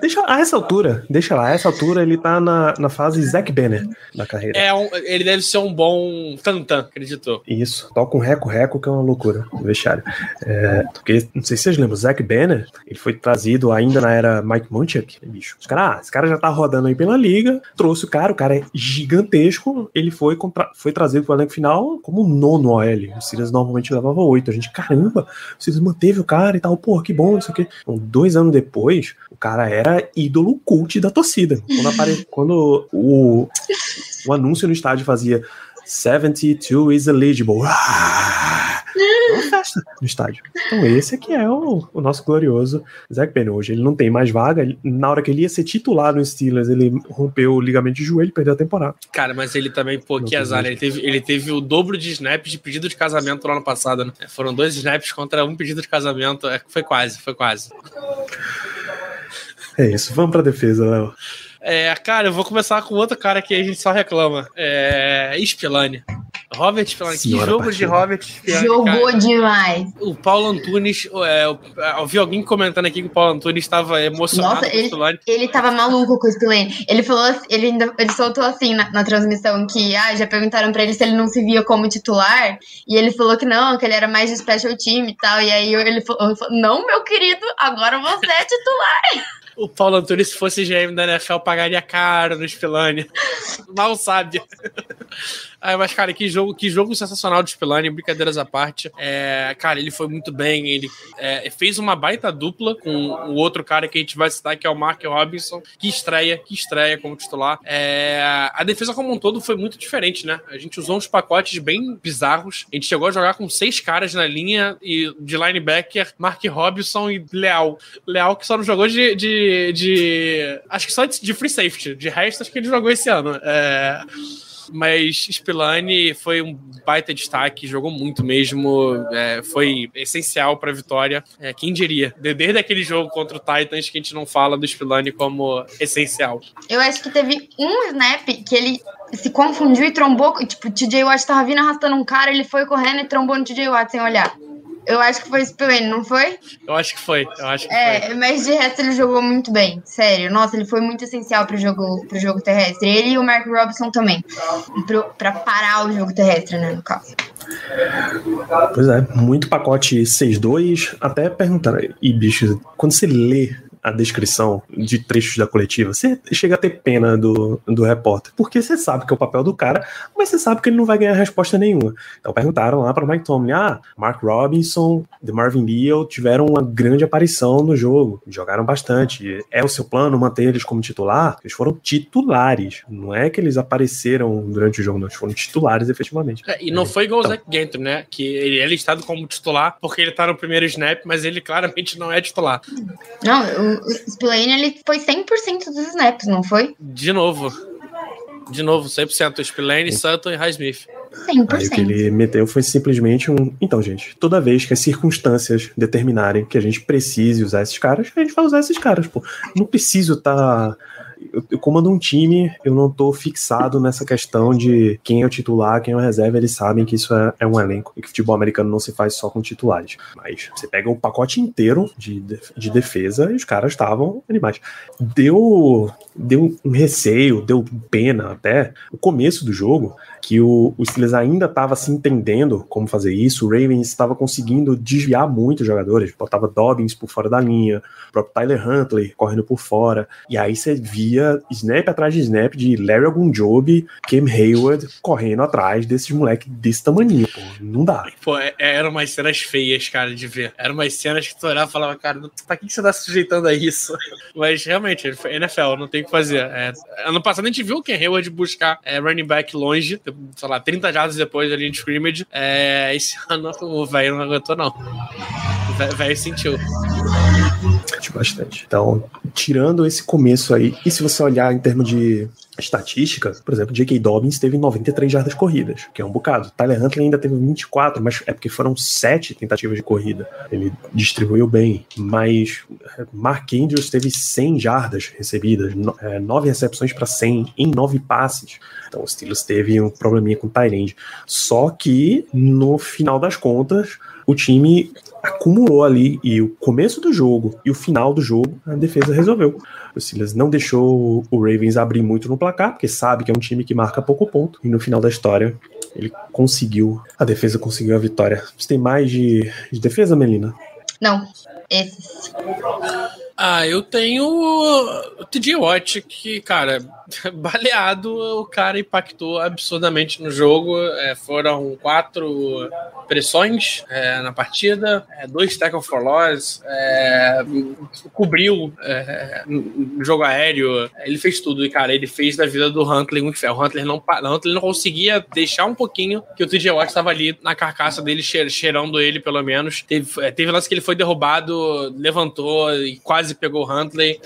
Deixa a essa altura, deixa lá, a essa altura ele tá na, na fase Zack Banner da carreira. É um, ele deve ser um bom tantan, acreditou. Isso, toca um reco-reco que é uma loucura no vestiário. É, porque, não sei se vocês lembram, Zack Banner, ele foi trazido ainda na era Mike Munchak, bicho. Os cara, ah, esse cara já tá rodando aí pela liga, trouxe o cara, o cara é gigantesco, ele foi, contra, foi trazido pro elenco final como nono OL. O Sirius normalmente levava oito. A gente, caramba, o Sirius manteve o cara e tal, porra, que bom, não sei o quê. Então, dois anos depois, o cara era ídolo cult da torcida. Quando, apare... Quando o, o anúncio no estádio fazia 72 is eligible. Ah! Uma festa no estádio. Então, esse aqui é o, o nosso glorioso Zach Penn. Hoje ele não tem mais vaga. Na hora que ele ia ser titular no Steelers, ele rompeu o ligamento de joelho e perdeu a temporada. Cara, mas ele também, pô, não que azar. Ele teve, ele teve o dobro de snaps de pedido de casamento no ano passado, né? Foram dois snaps contra um pedido de casamento. É, foi quase, foi quase. É isso, vamos pra defesa, Léo. É, cara, eu vou começar com outro cara que a gente só reclama. É. Spillane. Robert Spillane, que jogo de Robert Spillane. Jogou cara. demais. O Paulo Antunes, é, eu vi alguém comentando aqui que o Paulo Antunes estava emocionado Nossa, com ele, o Spillane. Ele tava maluco com o Spillane. Ele falou assim, ele, ainda, ele soltou assim na, na, transmissão que ah, já perguntaram pra ele se ele não se via como titular. E ele falou que não, que ele era mais de special team e tal. E aí ele falou: Não, meu querido, agora você é titular. O Paulo Antunes, se fosse GM da NFL, pagaria caro no Spillane. Mal sabe. Ah, mas, cara, que jogo, que jogo sensacional de Spillane, brincadeiras à parte. É, cara, ele foi muito bem. Ele é, fez uma baita dupla com o outro cara que a gente vai citar, que é o Mark Robinson, que estreia, que estreia como titular. É, a defesa como um todo foi muito diferente, né? A gente usou uns pacotes bem bizarros. A gente chegou a jogar com seis caras na linha e de linebacker, Mark Robinson e Leal. Leal que só não jogou de. de, de acho que só de, free safety. De resto, acho que ele jogou esse ano. É. Mas Spillane foi um baita destaque, jogou muito mesmo, é, foi essencial para a vitória. É, quem diria? Desde aquele jogo contra o Titans que a gente não fala do Spillane como essencial. Eu acho que teve um snap que ele se confundiu e trombou. Tipo, o TJ Watt tava vindo arrastando um cara, ele foi correndo e trombou no TJ Watt sem olhar. Eu acho que foi Spillane, não foi? Eu acho que foi, eu acho que é, foi. mas de resto ele jogou muito bem, sério. Nossa, ele foi muito essencial pro jogo, pro jogo terrestre. Ele e o Mark Robinson também. Pro, pra parar o jogo terrestre, né, no caso. Pois é, muito pacote 6-2. Até perguntar, e bicho, quando você lê a descrição de trechos da coletiva, você chega a ter pena do, do repórter, porque você sabe que é o papel do cara, mas você sabe que ele não vai ganhar resposta nenhuma. Então perguntaram lá para Mike Tomlin, ah, Mark Robinson, The Marvin Leal tiveram uma grande aparição no jogo, jogaram bastante. É o seu plano manter eles como titular? Eles foram titulares, não é que eles apareceram durante o jogo, não, eles foram titulares efetivamente. É, e não é, foi igual então. o Zach Gantry, né? Que ele é listado como titular porque ele tá no primeiro snap, mas ele claramente não é titular. Não, o Spillane ele foi 100% dos snaps, não foi? De novo. De novo, 100%. Spillane, Sutton e Highsmith. 100%. Aí o que ele meteu foi simplesmente um. Então, gente, toda vez que as circunstâncias determinarem que a gente precise usar esses caras, a gente vai usar esses caras, pô. Não preciso estar. Tá eu, comando um time, eu não tô fixado nessa questão de quem é o titular, quem é o reserva, eles sabem que isso é, é um elenco e que futebol americano não se faz só com titulares. Mas você pega o pacote inteiro de, de defesa e os caras estavam animais. Deu, deu um receio, deu pena até o começo do jogo, que o, o Steelers ainda estava se entendendo como fazer isso, o Ravens estava conseguindo desviar muito os jogadores, botava Dobbins por fora da linha, o próprio Tyler Huntley correndo por fora, e aí você via snap atrás de snap de Larry Ogunjobi, Cam Hayward correndo atrás desses moleques desse tamanho, pô, não dá. Pô, é, é, eram umas cenas feias, cara, de ver. Eram umas cenas que tu olhava e falava, cara, pra que você tá sujeitando a isso? Mas realmente, NFL, não tem o que fazer. É, ano passado a gente viu o Cam Hayward buscar é, running back longe, sei lá, 30 jardas depois da linha de scrimmage. É, esse ano o velho não aguentou, não. O velho sentiu. Bastante. Então, tirando esse começo aí, e se você olhar em termos de estatística, por exemplo, J.K. Dobbins teve 93 jardas corridas, que é um bocado. Tyler Huntley ainda teve 24, mas é porque foram sete tentativas de corrida. Ele distribuiu bem, mas é, Mark Andrews teve 100 jardas recebidas, é, nove recepções para 100 em nove passes. Então o Steelers teve um probleminha com o Tyrande. Só que no final das contas, o time acumulou ali e o começo do jogo e o final do jogo a defesa resolveu. O Steelers não deixou o Ravens abrir muito no placar, porque sabe que é um time que marca pouco ponto e no final da história ele conseguiu, a defesa conseguiu a vitória. Você tem mais de, de defesa, Melina? Não, esses. Ah, eu tenho o TJ Watt, que, cara, baleado, o cara impactou absurdamente no jogo. É, foram quatro pressões é, na partida, é, dois tackle for loss, é, cobriu é, no jogo aéreo, ele fez tudo. E, cara, ele fez da vida do Huntley um inferno. O Huntley não, o Huntley não conseguia deixar um pouquinho que o TJ Watt estava ali na carcaça dele, cheirando ele, pelo menos. Teve, é, teve lance que ele foi derrubado, levantou e quase pegou o Huntley.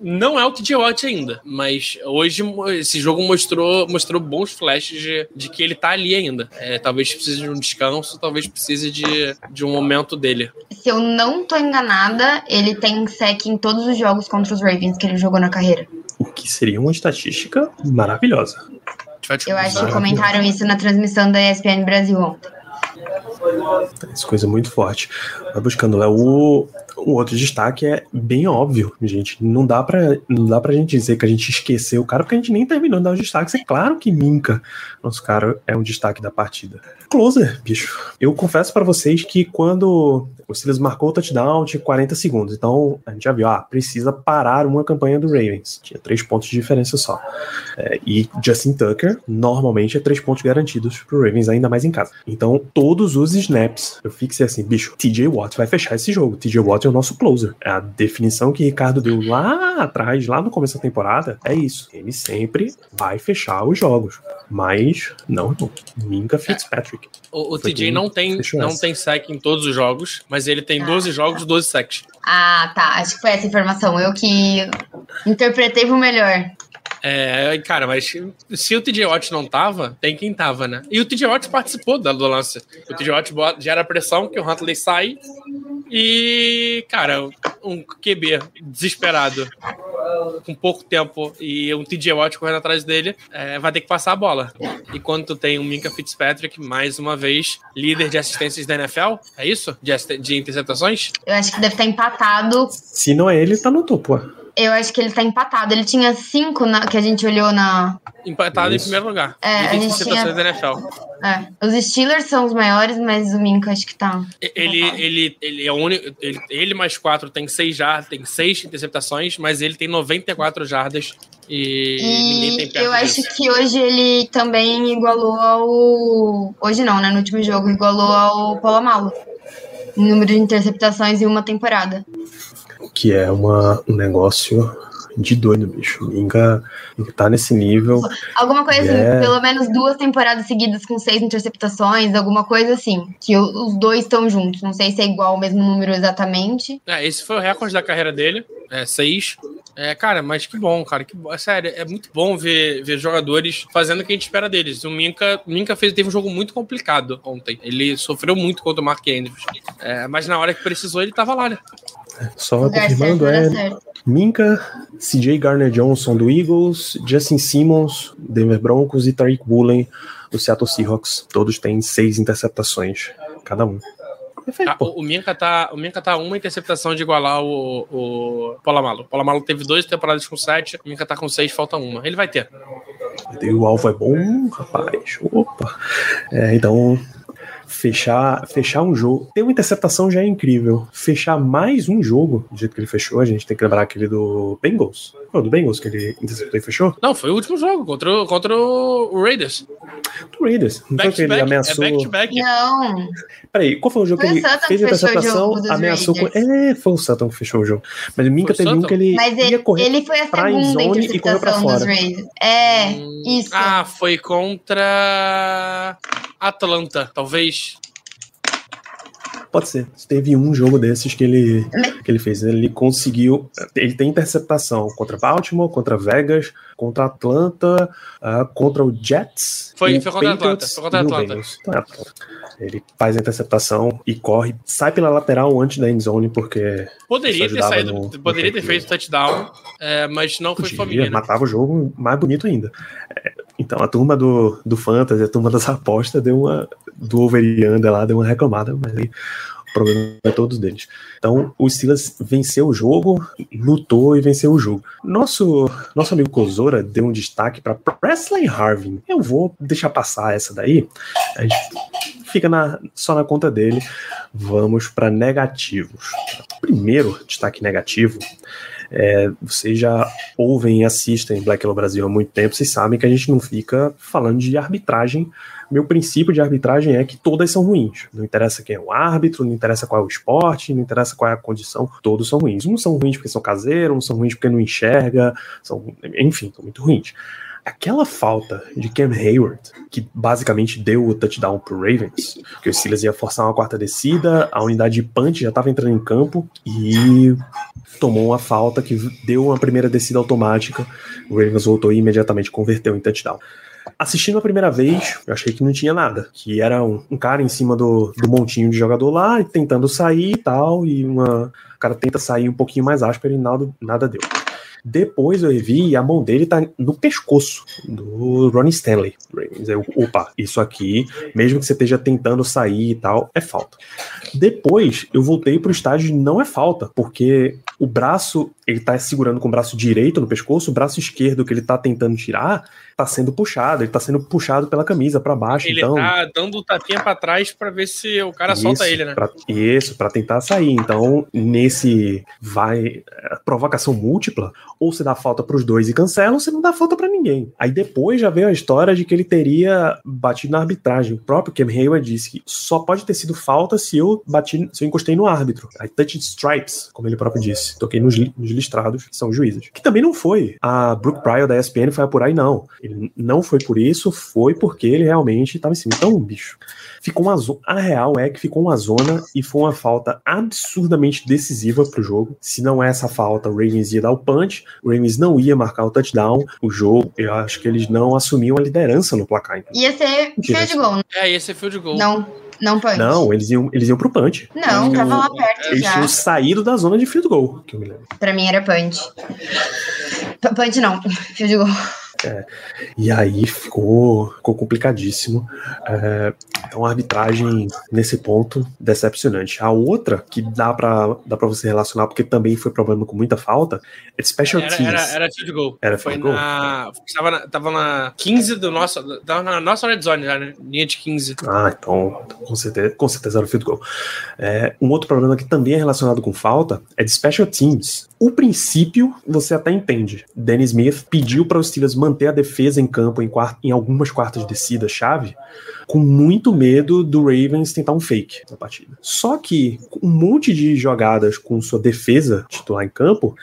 Não é o TJ Watt ainda, mas hoje esse jogo mostrou, mostrou bons flashes de, de que ele tá ali ainda. É, talvez precise de um descanso, talvez precise de, de um momento dele. Se eu não tô enganada, ele tem sec em todos os jogos contra os Ravens que ele jogou na carreira. O que seria uma estatística maravilhosa. Eu acho que comentaram isso na transmissão da ESPN Brasil ontem. Essa coisa muito forte. Vai buscando lá. O, o outro destaque é bem óbvio, gente. Não dá, pra, não dá pra gente dizer que a gente esqueceu o cara, porque a gente nem terminou de dar os destaques. É claro que Minka, nosso cara, é um destaque da partida. Closer, bicho. Eu confesso para vocês que quando o Steelers marcou o touchdown, tinha 40 segundos. Então a gente já viu, ah, precisa parar uma campanha do Ravens. Tinha três pontos de diferença só. É, e Justin Tucker, normalmente, é três pontos garantidos pro Ravens, ainda mais em casa. Então, todos os snaps, eu fixei assim, bicho, TJ Watt vai fechar esse jogo. TJ Watt é o nosso closer. É a definição que Ricardo deu lá atrás, lá no começo da temporada, é isso. Ele sempre vai fechar os jogos. Mas, não, Minka Fitzpatrick. O, o TJ não tem, não tem sec em todos os jogos, mas ele tem 12 jogos, 12 secs. Ah, tá. Acho que foi essa informação. Eu que interpretei pro melhor. É, cara, mas se o TJ Watt não tava, tem quem tava, né? E o TJ Watt participou da do lance. O TJ Watt gera pressão que o Huntley sai e, cara, um QB desesperado com pouco tempo e um TJ Watt correndo atrás dele, é, vai ter que passar a bola. E quando tu tem um Minka Fitzpatrick, mais uma vez, líder de assistências da NFL, é isso? De, de interceptações? Eu acho que deve estar empatado. Se não é ele, tá no topo. Eu acho que ele tá empatado. Ele tinha cinco na, que a gente olhou na. Empatado Isso. em primeiro lugar. É, a gente tinha... da NFL. É. Os Steelers são os maiores, mas o Minka acho que tá. Ele, ele, ele é o único. Ele, ele mais quatro tem seis jardas, tem seis interceptações, mas ele tem 94 jardas e, e ninguém tem perto Eu acho que hoje ele também igualou ao. Hoje não, né? No último jogo, igualou ao Polamalu. Número de interceptações em uma temporada que é uma, um negócio de doido, bicho. Minga, tá nesse nível. Alguma coisa assim, é... pelo menos duas temporadas seguidas com seis interceptações, alguma coisa assim. Que os dois estão juntos. Não sei se é igual o mesmo número exatamente. É, esse foi o recorde da carreira dele. É, seis. É, cara, mas que bom, cara. Que bom. É sério, é muito bom ver, ver jogadores fazendo o que a gente espera deles. O Minka, Minka fez, teve um jogo muito complicado ontem. Ele sofreu muito contra o Mark Andrews. É, mas na hora que precisou, ele tava lá, né? Só confirmando, é Minka, CJ Garner Johnson do Eagles, Justin Simmons, Denver Broncos e Tariq Woolen do Seattle Seahawks. Todos têm seis interceptações, cada um. Perfeito, ah, o, Minka tá, o Minka tá uma interceptação de igualar o, o Polamalo. O Polamalo teve duas temporadas com sete, o Minka tá com seis, falta uma. Ele vai ter. O alvo é bom, rapaz. Opa. É, então, fechar, fechar um jogo. Ter uma interceptação já é incrível. Fechar mais um jogo, do jeito que ele fechou, a gente tem que lembrar aquele do Bengals. Foi do Bengals que ele interceptou e fechou? Não, foi o último jogo contra, contra o Raiders. Do Raiders. Não back foi que ele ameaçou. É back to back. Não. Peraí, qual foi o jogo foi que ele fez a interceptação, ameaçou com. É, foi o Sutton que fechou o jogo. Mas o Minka teve um que ele Mas ele, ia correr ele foi a segunda interceptação dos Raiders. É, hum, isso. Ah, foi contra Atlanta, talvez. Pode ser. Teve um jogo desses que ele, que ele fez. Ele conseguiu. Ele tem interceptação contra Baltimore, contra Vegas, contra Atlanta, uh, contra o Jets. Foi, foi contra Atlanta. Foi contra Atlanta. Então, é ele faz a interceptação e corre, sai pela lateral antes da endzone, porque. Poderia ter saído, no, poderia no ter feito touchdown, é, mas não Podia, foi família. Matava o jogo mais bonito ainda. É, então a turma do, do Fantasy, a turma das apostas, deu uma. Do over lá, deu uma reclamada, mas aí o problema é todos deles. Então, o Steelers venceu o jogo, lutou e venceu o jogo. Nosso, nosso amigo Kozora deu um destaque para Presley Harvin. Eu vou deixar passar essa daí. A gente fica na, só na conta dele. Vamos para negativos. Primeiro destaque negativo. É, vocês já ouvem e assistem Black Hello Brasil há muito tempo, vocês sabem que a gente não fica falando de arbitragem. Meu princípio de arbitragem é que todas são ruins. Não interessa quem é o árbitro, não interessa qual é o esporte, não interessa qual é a condição, todos são ruins. Uns são ruins porque são caseiros, uns são ruins porque não enxerga, são, enfim, são muito ruins aquela falta de Cam Hayward, que basicamente deu o touchdown pro Ravens, que o Steelers ia forçar uma quarta descida, a unidade de punch já estava entrando em campo e tomou uma falta que deu uma primeira descida automática. O Ravens voltou e imediatamente converteu em touchdown. Assistindo a primeira vez, eu achei que não tinha nada. Que era um, um cara em cima do, do montinho de jogador lá, tentando sair e tal, e uma, o cara tenta sair um pouquinho mais áspero e nada, nada deu. Depois eu vi e a mão dele tá no pescoço do Ronnie Stanley. Eu, opa, isso aqui, mesmo que você esteja tentando sair e tal, é falta. Depois eu voltei pro estágio não é falta, porque o braço, ele tá segurando com o braço direito no pescoço, o braço esquerdo que ele tá tentando tirar, tá sendo puxado, ele tá sendo puxado pela camisa para baixo. Ele então, tá dando o tapinha pra trás pra ver se o cara solta isso, ele, né? pra- isso, para tentar sair. Então, nesse vai é, provocação múltipla, ou você dá falta pros dois e cancela, ou você não dá falta pra ninguém. Aí depois já veio a história de que ele teria batido na arbitragem. O próprio Cam Hayward disse que só pode ter sido falta se eu bati, se eu encostei no árbitro. Aí touched stripes, como ele próprio disse. Toquei nos, nos listrados, que são os juízes. Que também não foi. A Brooke Pryor da ESPN foi apurar e não. Ele não foi por isso, foi porque ele realmente estava em cima. Então, bicho, ficou uma zona. A real é que ficou uma zona e foi uma falta absurdamente decisiva pro jogo. Se não é essa falta, o Ravens ia dar o punch, o Ravens não ia marcar o touchdown. O jogo, eu acho que eles não assumiam a liderança no placar. entendeu? Ia ser field goal. É, esse é field goal. Não, não punch. Não, eles iam, eles iam pro punch. Não, tava lá perto Eles já. tinham saído da zona de field goal, que eu me lembro. Pra mim era punch. Punch não, field goal. E aí ficou, ficou complicadíssimo. É, então a arbitragem nesse ponto decepcionante. A outra que dá pra, dá pra você relacionar, porque também foi problema com muita falta, é de special Era, teams. era, era field goal. Era field goal? na. Tava na, tava na 15 do nosso. Tava na nossa red zone já, né? Linha de 15. Ah, então com certeza, com certeza era o field goal. É, um outro problema que também é relacionado com falta é de special teams. O princípio você até entende. Danny Smith pediu para os Steelers manter a defesa em campo em, quart- em algumas quartas de descida chave, com muito medo do Ravens tentar um fake na partida. Só que um monte de jogadas com sua defesa titular em campo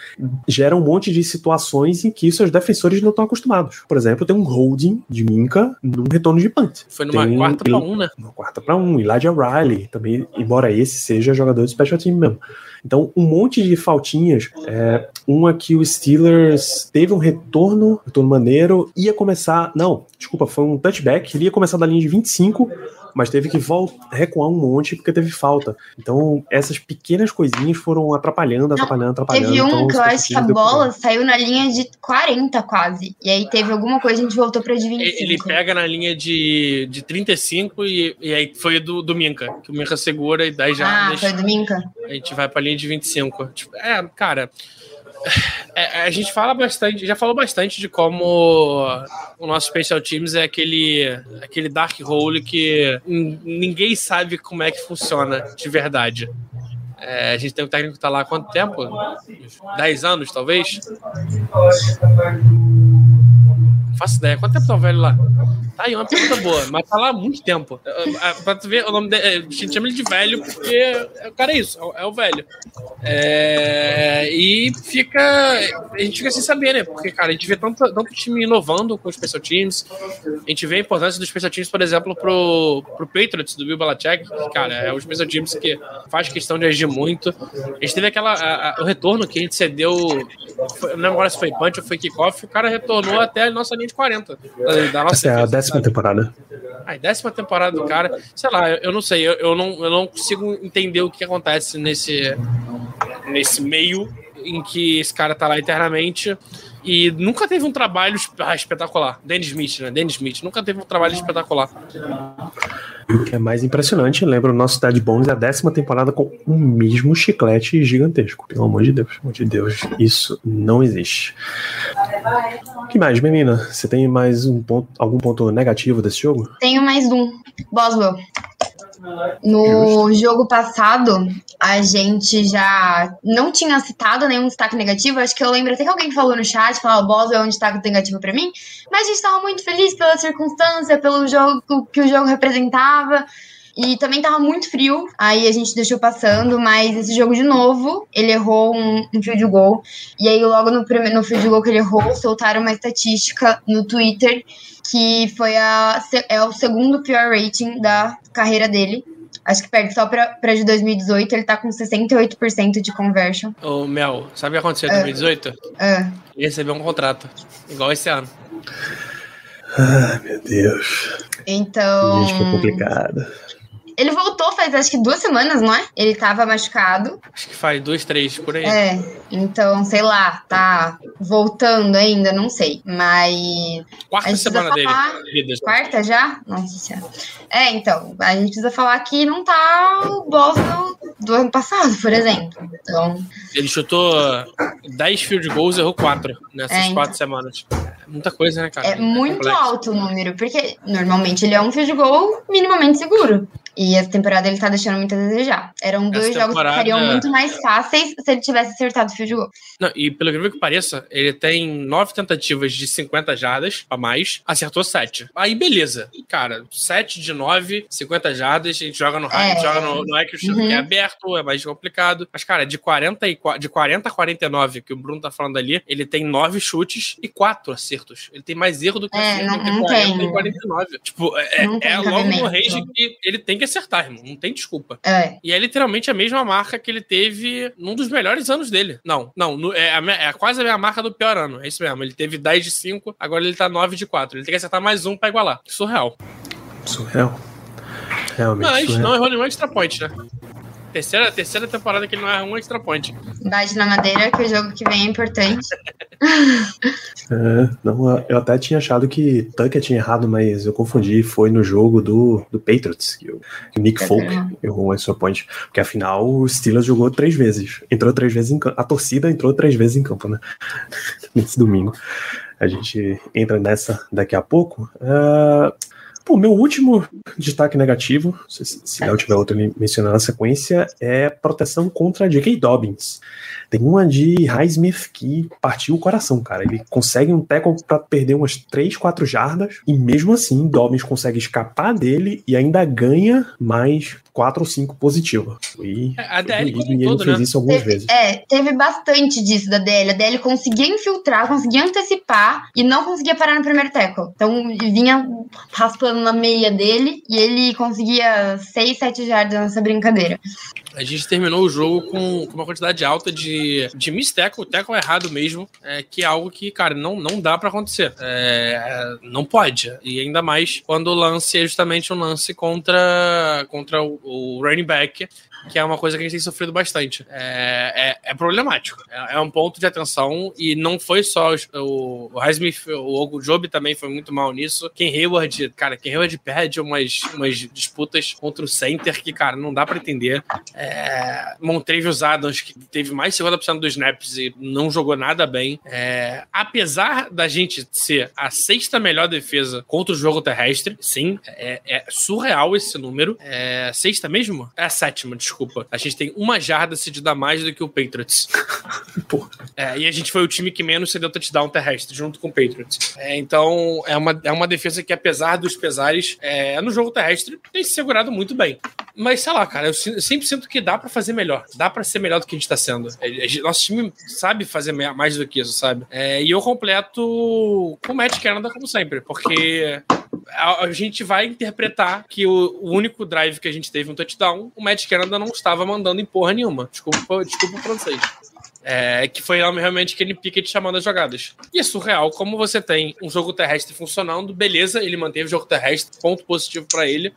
gera um monte de situações em que seus defensores não estão acostumados. Por exemplo, tem um holding de Minka num retorno de punt. Foi numa Tem- quarta pra um, né? Uma quarta para um. Elijah Riley, também, embora esse seja jogador de special team mesmo. Então, um monte de faltinhas. É, uma que o Steelers teve um retorno, retorno maneiro, ia começar. Não, desculpa, foi um touchback. Ele ia começar da linha de 25, mas teve que vol- recuar um monte porque teve falta. Então, essas pequenas coisinhas foram atrapalhando, atrapalhando, atrapalhando. Teve um então, que eu acho que a bola saiu na linha de 40 quase. E aí teve alguma coisa, a gente voltou pra de 25. Ele pega na linha de, de 35 e, e aí foi do, do Minka, que o Minka segura e 10 Ah, jardas. foi do Minka? A gente vai pra linha de 25. Tipo, é, cara. É, a gente fala bastante, já falou bastante de como o nosso Special Teams é aquele, aquele dark hole que ninguém sabe como é que funciona de verdade. É, a gente tem um técnico que tá lá há quanto tempo? 10 anos, talvez? Faço ideia. Quanto tempo tá o velho lá? Tá aí, uma pergunta boa, mas tá lá há muito tempo. Ah, Pra tu ver, o nome dele, a gente chama ele de velho porque o cara é isso, é o velho. É, e fica. A gente fica sem saber, né? Porque, cara, a gente vê tanto, tanto time inovando com os special teams. A gente vê a importância dos special teams, por exemplo, pro, pro Patriots do Bill Belichick, que, cara, é o special teams que faz questão de agir muito. A gente teve aquela. a- a- o retorno que a gente cedeu. Não lembro agora se foi punch ou foi kickoff, o cara retornou até a nossa linha de 40. Da, nossa Essa é a décima sabe? temporada. Ai, décima temporada do cara. Sei lá, eu, eu não sei, eu, eu não, eu não consigo entender o que acontece nesse, nesse meio em que esse cara tá lá eternamente e nunca teve um trabalho ah, espetacular. Danny Smith, né? Danny Smith, nunca teve um trabalho espetacular. O que é mais impressionante, lembra o nosso Dead Bones, é a décima temporada com o mesmo chiclete gigantesco. Pelo amor de Deus, pelo amor de Deus, isso não existe. O que mais, menina? Você tem mais um ponto, algum ponto negativo desse jogo? Tenho mais um. Boswell. No jogo passado, a gente já não tinha citado nenhum destaque negativo. Acho que eu lembro até que alguém falou no chat, falou, o Boswell é um destaque negativo pra mim. Mas a gente tava muito feliz pela circunstância, pelo jogo que o jogo representava. E também tava muito frio, aí a gente deixou passando, mas esse jogo de novo, ele errou um, um field goal. E aí, logo no, primeiro, no field goal que ele errou, soltaram uma estatística no Twitter que foi a, é o segundo pior rating da carreira dele. Acho que perde só pra, pra de 2018, ele tá com 68% de conversion. Ô, Mel, sabe o que aconteceu em 2018? Ah, Ele recebeu um contrato, igual esse ano. Ai, meu Deus. então. Gente, que complicado. Ele voltou faz acho que duas semanas, não é? Ele tava machucado. Acho que faz dois, três por aí. É, então, sei lá, tá voltando ainda, não sei. Mas. Quarta semana dele. Quarta já? Nossa senhora. É, então, a gente precisa falar que não tá o boss do, do ano passado, por exemplo. Então. Ele chutou 10 field goals e errou 4 nessas é, então. quatro semanas. É muita coisa, né, cara? É, é muito complexo. alto o número, porque normalmente ele é um field goal minimamente seguro. E essa temporada ele tá deixando muito a desejar. Eram dois jogos que ficariam muito mais fáceis se ele tivesse acertado o field goal. Não, e pelo que pareça, ele tem nove tentativas de 50 jardas a mais, acertou sete. Aí beleza. Cara, 7 de 9, 50 jardas, a gente joga no é. gente joga no, no é que o uhum. é aberto, é mais complicado. Mas, cara, de 40, e, de 40 a 49, que o Bruno tá falando ali, ele tem nove chutes e quatro acertos. Ele tem mais erro do que é, acerto, não, tem 40 tem. e 49. Tipo, é, é logo no range que ele tem que acertar, irmão. Não tem desculpa. É. E é literalmente a mesma marca que ele teve num dos melhores anos dele. Não, não. No, é, a, é quase a mesma marca do pior ano. É isso mesmo. Ele teve 10 de 5, agora ele tá 9 de 4. Ele tem que acertar mais um pra igualar. Surreal. Surreal. Realmente. Mas surreal. não errou nenhum extra point, né? Terceira, terceira temporada que ele não erra um extra point. Bate na madeira, que o jogo que vem é importante. é, não, eu até tinha achado que Tucker tinha errado, mas eu confundi. Foi no jogo do, do Patriots, que o, que o Nick Folk errou um extra point. Porque afinal o Steelers jogou três vezes. Entrou três vezes em campo. A torcida entrou três vezes em campo, né? Nesse domingo. A gente entra nessa daqui a pouco. Uh, Pô, meu último destaque negativo, se, se Léo tiver outro mencionando na sequência, é proteção contra J.K. Dobbins. Tem uma de Highsmith que partiu o coração, cara. Ele consegue um tackle para perder umas 3, 4 jardas e mesmo assim Dobbins consegue escapar dele e ainda ganha mais 4 ou 5 positiva. E, é, a DL e ele todo, fez né? isso algumas teve, vezes. É, teve bastante disso da DL. A DL conseguia infiltrar, conseguia antecipar e não conseguia parar no primeiro tackle. Então vinha raspando na meia dele e ele conseguia 6, 7 jardas nessa brincadeira. A gente terminou o jogo com, com uma quantidade alta de, de miss tackle, tackle errado mesmo, é, que é algo que, cara, não, não dá para acontecer. É, não pode. E ainda mais quando o lance é justamente um lance contra, contra o, o running back, que é uma coisa que a gente tem sofrido bastante. É, é, é problemático. É, é, um ponto de atenção e não foi só o, o Highsmith, o Job também foi muito mal nisso. Ken Hayward, cara, Ken Hayward perde umas, umas disputas contra o center que, cara, não dá para entender. É, Montrevious Adams, que teve mais 50% dos snaps e não jogou nada bem. É, apesar da gente ser a sexta melhor defesa contra o jogo terrestre, sim, é, é surreal esse número. É sexta mesmo? É a sétima, desculpa desculpa. A gente tem uma jarda cedida a mais do que o Patriots. é, e a gente foi o time que menos cedeu touchdown terrestre, junto com o Patriots. É, então, é uma, é uma defesa que, apesar dos pesares, é, no jogo terrestre, tem se segurado muito bem. Mas, sei lá, cara, eu sempre sinto que dá para fazer melhor. Dá para ser melhor do que a gente tá sendo. É, nosso time sabe fazer mais do que isso, sabe? É, e eu completo com o Matt Canada, como sempre, porque a, gente vai interpretar que o, o, único drive que a gente teve um touchdown, o Matt Canada não estava mandando em porra nenhuma. Desculpa, desculpa o francês. É, que foi realmente aquele Pickett chamando as jogadas. E é surreal como você tem um jogo terrestre funcionando, beleza, ele manteve o jogo terrestre, ponto positivo para ele,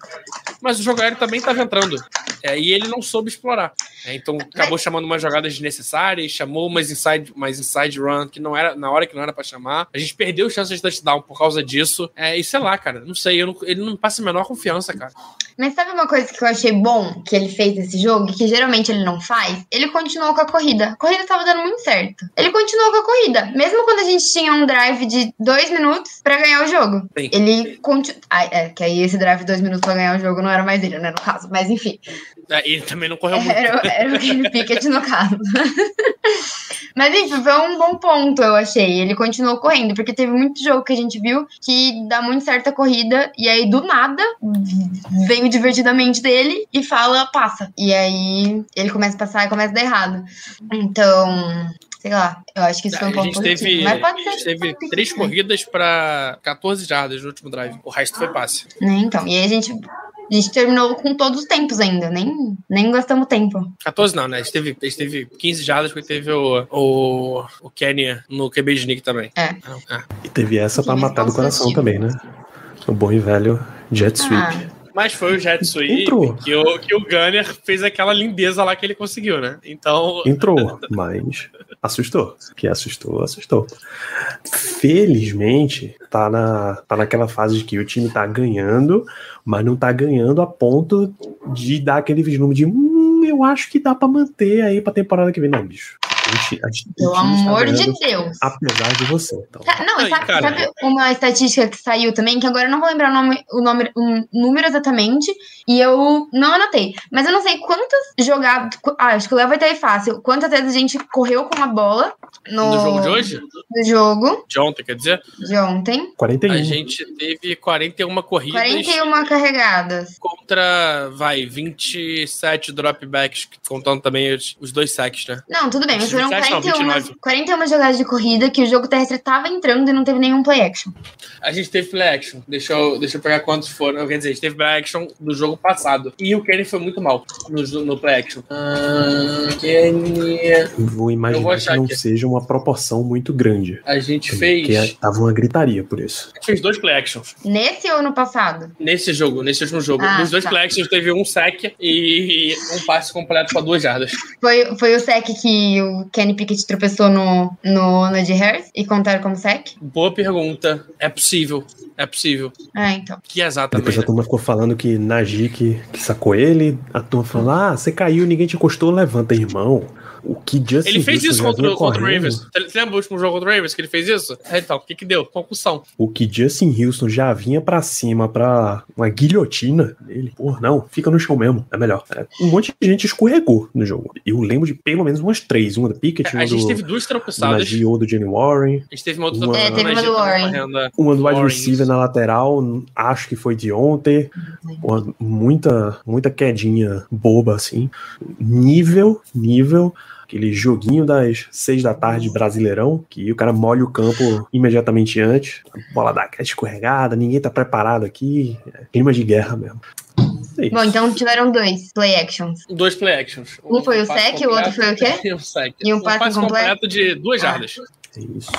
mas o jogo aéreo também estava entrando. É, e ele não soube explorar. É, então acabou chamando umas jogadas desnecessárias, chamou umas inside, umas inside run que não era na hora que não era para chamar. A gente perdeu chances de touchdown por causa disso. É, e sei lá, cara, não sei, não, ele não passa a menor confiança, cara. Mas sabe uma coisa que eu achei bom que ele fez nesse jogo, que geralmente ele não faz? Ele continuou com a corrida. A corrida tava dando muito certo. Ele continuou com a corrida. Mesmo quando a gente tinha um drive de dois minutos para ganhar o jogo. Sim. Ele continuou. Ah, é, que aí esse drive de dois minutos pra ganhar o jogo não era mais dele, né? No caso. Mas enfim. É, ele também não correu muito. Era, era o Kenny Pickett no caso. Mas enfim, foi um bom ponto, eu achei. Ele continuou correndo, porque teve muito jogo que a gente viu que dá muito certa corrida, e aí do nada vem o divertidamente dele e fala, passa. E aí ele começa a passar e começa a dar errado. Então, sei lá, eu acho que isso foi um ponto positivo. Teve, Mas pode ser, a gente teve três corridas para 14 jardas no último drive. O resto foi passe. Né, então, e aí a gente a gente terminou com todos os tempos ainda, nem, nem gastamos tempo. 14 não, né? A gente teve, a gente teve 15 jardas porque teve o, o, o Kenny no QB de Nick também. É. é. E teve essa pra matar do coração também, né? O bom e velho Jet Sweep. Ah. Mas foi o Jetsu Entrou. que o, que o Gunner fez aquela lindeza lá que ele conseguiu, né? Então. Entrou, mas assustou. Que assustou, assustou. Felizmente, tá, na, tá naquela fase de que o time tá ganhando, mas não tá ganhando a ponto de dar aquele vislumbre de hum, eu acho que dá pra manter aí pra temporada que vem. Não, bicho. Gente- a gente- o Pelo amor de Deus. Apesar de você. Então. Tá, Não, Ai, sabe, cara. sabe uma estatística que saiu também, que agora eu não vou lembrar o nome, o nome, um número exatamente, e eu não anotei. Mas eu não sei quantas jogadas. Ah, acho que o Léo vai ter aí fácil. Quantas vezes a gente correu com a bola no, No jogo de hoje? no jogo De ontem, quer dizer? de ontem. 41. A gente teve 41 corridas 41 carregadas. contra, vai, 27 dropbacks, contando também os, os dois sacks, né? Não, tudo bem, mas foram 27 não, 41, 29. 41 jogadas de corrida que o jogo terrestre tava entrando e não teve nenhum play action. A gente teve play action. Deixa eu, deixa eu pegar quantos foram. Quer dizer, a gente teve play action do jogo passado. E o Kenny foi muito mal no, no play action. Ah, Kenny. Vou imaginar vou que não aqui. seja uma proporção muito grande. A gente Porque fez. tava uma gritaria por isso. A gente fez dois play actions. Nesse ou no passado? Nesse jogo, nesse último jogo. Ah, Nos dois tá. play actions teve um sack e um passe completo pra duas jardas. Foi, foi o sec que o Kenny Pickett tropeçou no, no Najee Harris e contaram como sec? Boa pergunta. É possível. É possível. Ah, então. Que exatamente. Depois a turma ficou falando que Najee que, que sacou ele. A turma falou: ah, você caiu, ninguém te encostou, levanta, irmão. O que Justin Ele fez isso contra, contra o Ravens. Você lembra o último jogo contra o Ravens que ele fez isso? É, então, o que que deu? Concussão. O que Justin Houston já vinha pra cima pra uma guilhotina dele. Pô, não, fica no chão mesmo. É melhor. É, um monte de gente escorregou no jogo. Eu lembro de pelo menos umas três. Uma do Pickett, uma A gente do, teve duas do tropeçadas. Najee ou do Jenny Warren. A gente teve uma outra Uma- É, teve uma do Egito, Warren. Uma do wide receiver na lateral, acho que foi de ontem. Uma- muita, muita quedinha boba, assim. Nível, nível. Aquele joguinho das seis da tarde brasileirão, que o cara molha o campo imediatamente antes. A bola dá aquela escorregada, ninguém tá preparado aqui. É clima de guerra mesmo. É. Bom, então tiveram dois play actions. Dois play actions. Um foi o sec, o outro foi o quê? E um sec. E um passe completo? de duas Ah. jardas. É isso.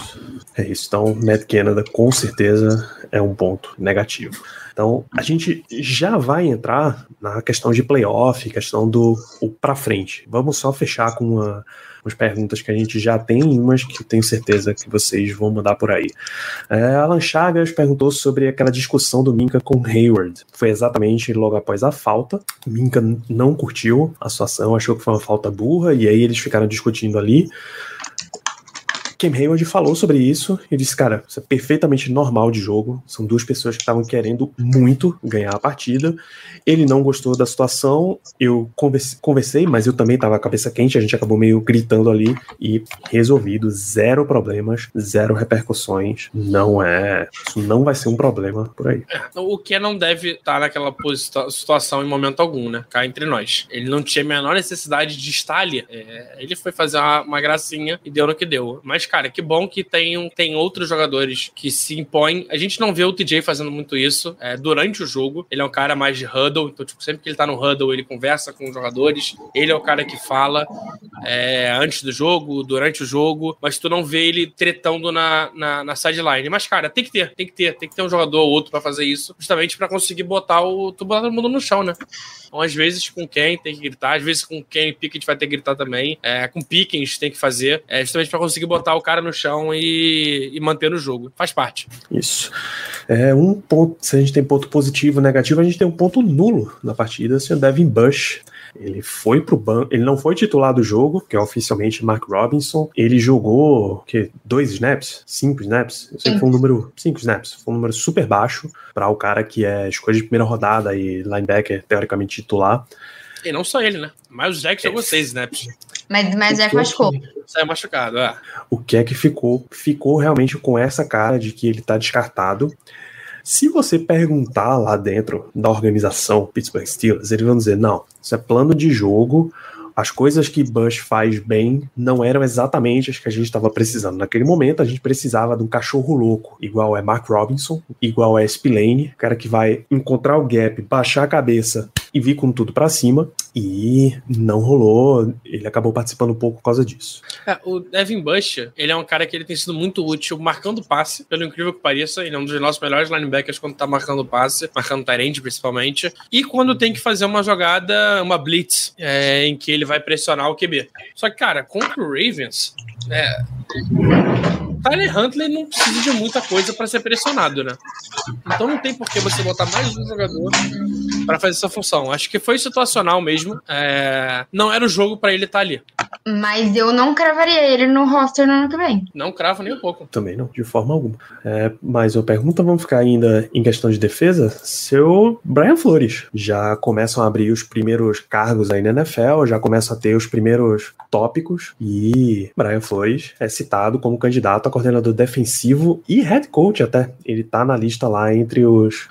É isso. Então, Matt Canada com certeza é um ponto negativo. Então, a gente já vai entrar na questão de playoff, questão do o pra frente. Vamos só fechar com uma, umas perguntas que a gente já tem, umas que eu tenho certeza que vocês vão mandar por aí. É, Alan Chagas perguntou sobre aquela discussão do Minka com Hayward. Foi exatamente logo após a falta. Minka não curtiu a situação, achou que foi uma falta burra, e aí eles ficaram discutindo ali. Cam Hayward falou sobre isso e disse, cara, isso é perfeitamente normal de jogo. São duas pessoas que estavam querendo muito ganhar a partida. Ele não gostou da situação. Eu converse- conversei, mas eu também estava com a cabeça quente. A gente acabou meio gritando ali e resolvido. Zero problemas, zero repercussões. Não é. Isso não vai ser um problema por aí. O que não deve estar naquela situação em momento algum, né? Cá entre nós. Ele não tinha a menor necessidade de estar ali. É, ele foi fazer uma, uma gracinha e deu no que deu. Mas, cara, que bom que tem, um- tem outros jogadores que se impõem. A gente não vê o TJ fazendo muito isso é, durante o jogo. Ele é um cara mais de huddle, então, tipo, sempre que ele tá no huddle, ele conversa com os jogadores. Ele é o cara que fala é, antes do jogo, durante o jogo, mas tu não vê ele tretando na, na, na sideline. Mas, cara, tem que ter, tem que ter, tem que ter um jogador ou outro pra fazer isso, justamente pra conseguir botar o. Tu botar todo mundo no chão, né? Então, às vezes, com quem tem que gritar, às vezes com quem Pickett vai ter que gritar também. É, com Pickens tem que fazer, é, justamente pra conseguir botar o cara no chão e, e manter no jogo. Faz parte. Isso. É um ponto. Se a gente tem ponto positivo e negativo, a gente tem um ponto nulo na partida. O senhor Devin Bush. Ele foi pro banco. Ele não foi titular do jogo, que é oficialmente Mark Robinson. Ele jogou que dois snaps, cinco snaps. Eu sei que foi um número cinco snaps. Foi um número super baixo para o cara que é escolha de primeira rodada e linebacker teoricamente titular. E não só ele, né? Mas o Jack jogou seis snaps. Mas, mas O Jack que é machucou. que- Saiu machucado, é. o que é que ficou? Ficou realmente com essa cara de que ele tá descartado. Se você perguntar lá dentro da organização Pittsburgh Steelers, eles vão dizer: não, isso é plano de jogo. As coisas que Bush faz bem não eram exatamente as que a gente estava precisando. Naquele momento, a gente precisava de um cachorro louco, igual é Mark Robinson, igual é Spillane, cara que vai encontrar o gap, baixar a cabeça e vir com tudo para cima. E não rolou. Ele acabou participando um pouco por causa disso. É, o Devin Bush, ele é um cara que ele tem sido muito útil marcando passe, pelo incrível que pareça. Ele é um dos nossos melhores linebackers quando tá marcando passe, marcando Tyrande principalmente. E quando tem que fazer uma jogada, uma blitz, é, em que ele vai pressionar o QB. Só que, cara, contra o Ravens, é, Tyler Huntley não precisa de muita coisa para ser pressionado, né? Então não tem por que você botar mais um jogador para fazer essa função. Acho que foi situacional mesmo. É... Não era o jogo para ele estar tá ali. Mas eu não cravaria ele no roster no ano que vem. Não cravo nem um pouco. Também não, de forma alguma. É, mas a pergunta, vamos ficar ainda em questão de defesa. Seu Brian Flores já começam a abrir os primeiros cargos aí na NFL, já começam a ter os primeiros tópicos e Brian Flores é citado como candidato a coordenador defensivo e head coach até. Ele tá na lista lá entre os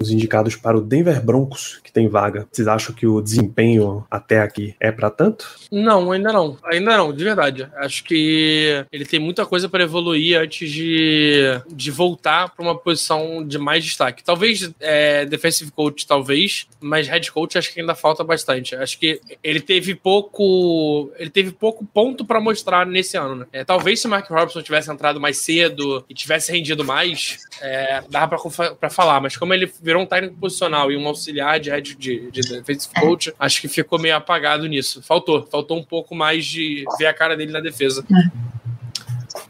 os indicados para o Denver Broncos, que tem vaga. Vocês acham que o desempenho até aqui é para tanto? Não, ainda não. Ainda não, de verdade. Acho que ele tem muita coisa para evoluir antes de, de voltar para uma posição de mais destaque. Talvez é, defensive coach, talvez, mas head coach acho que ainda falta bastante. Acho que ele teve pouco, ele teve pouco ponto para mostrar nesse ano. Né? É, talvez se Mark Robson tivesse entrado mais cedo e tivesse rendido mais, é, dava para falar. Mas como ele virou um técnico posicional e um auxiliar de head de, de defensive coach, é. acho que ficou meio apagado nisso. Faltou, faltou um pouco mais de ver a cara dele na defesa. É.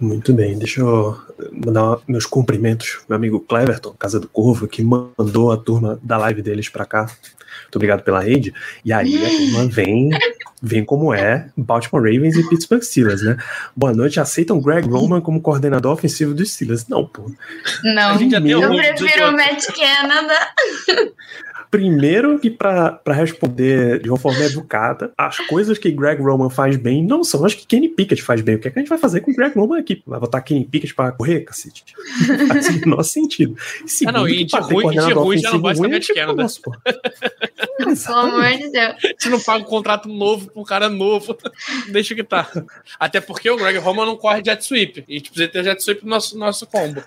Muito bem, deixa eu mandar meus cumprimentos, meu amigo Cleverton, Casa do Corvo, que mandou a turma da live deles para cá. Muito obrigado pela rede. E aí a turma vem, vem como é Baltimore Ravens e Pittsburgh Steelers, né? Boa noite, aceitam Greg Roman como coordenador ofensivo dos Steelers? Não, pô. Não, eu prefiro o Matt Canada. Primeiro que para responder de uma forma educada, as coisas que Greg Roman faz bem não são as que Kenny Pickett faz bem. O que, é que a gente vai fazer com o Greg Roman aqui? Vai botar Kenny Pickett para correr, cacete? Faz o menor sentido. E segundo, ah, não, e de ruim, de ruim já não vai saber de Canada. Nosso, pô. Pelo amor de Deus. Gente não paga um contrato novo pra um cara novo. Deixa que tá. Até porque o Greg Roman não corre jet sweep. E a gente precisa ter jet sweep no nosso, nosso combo.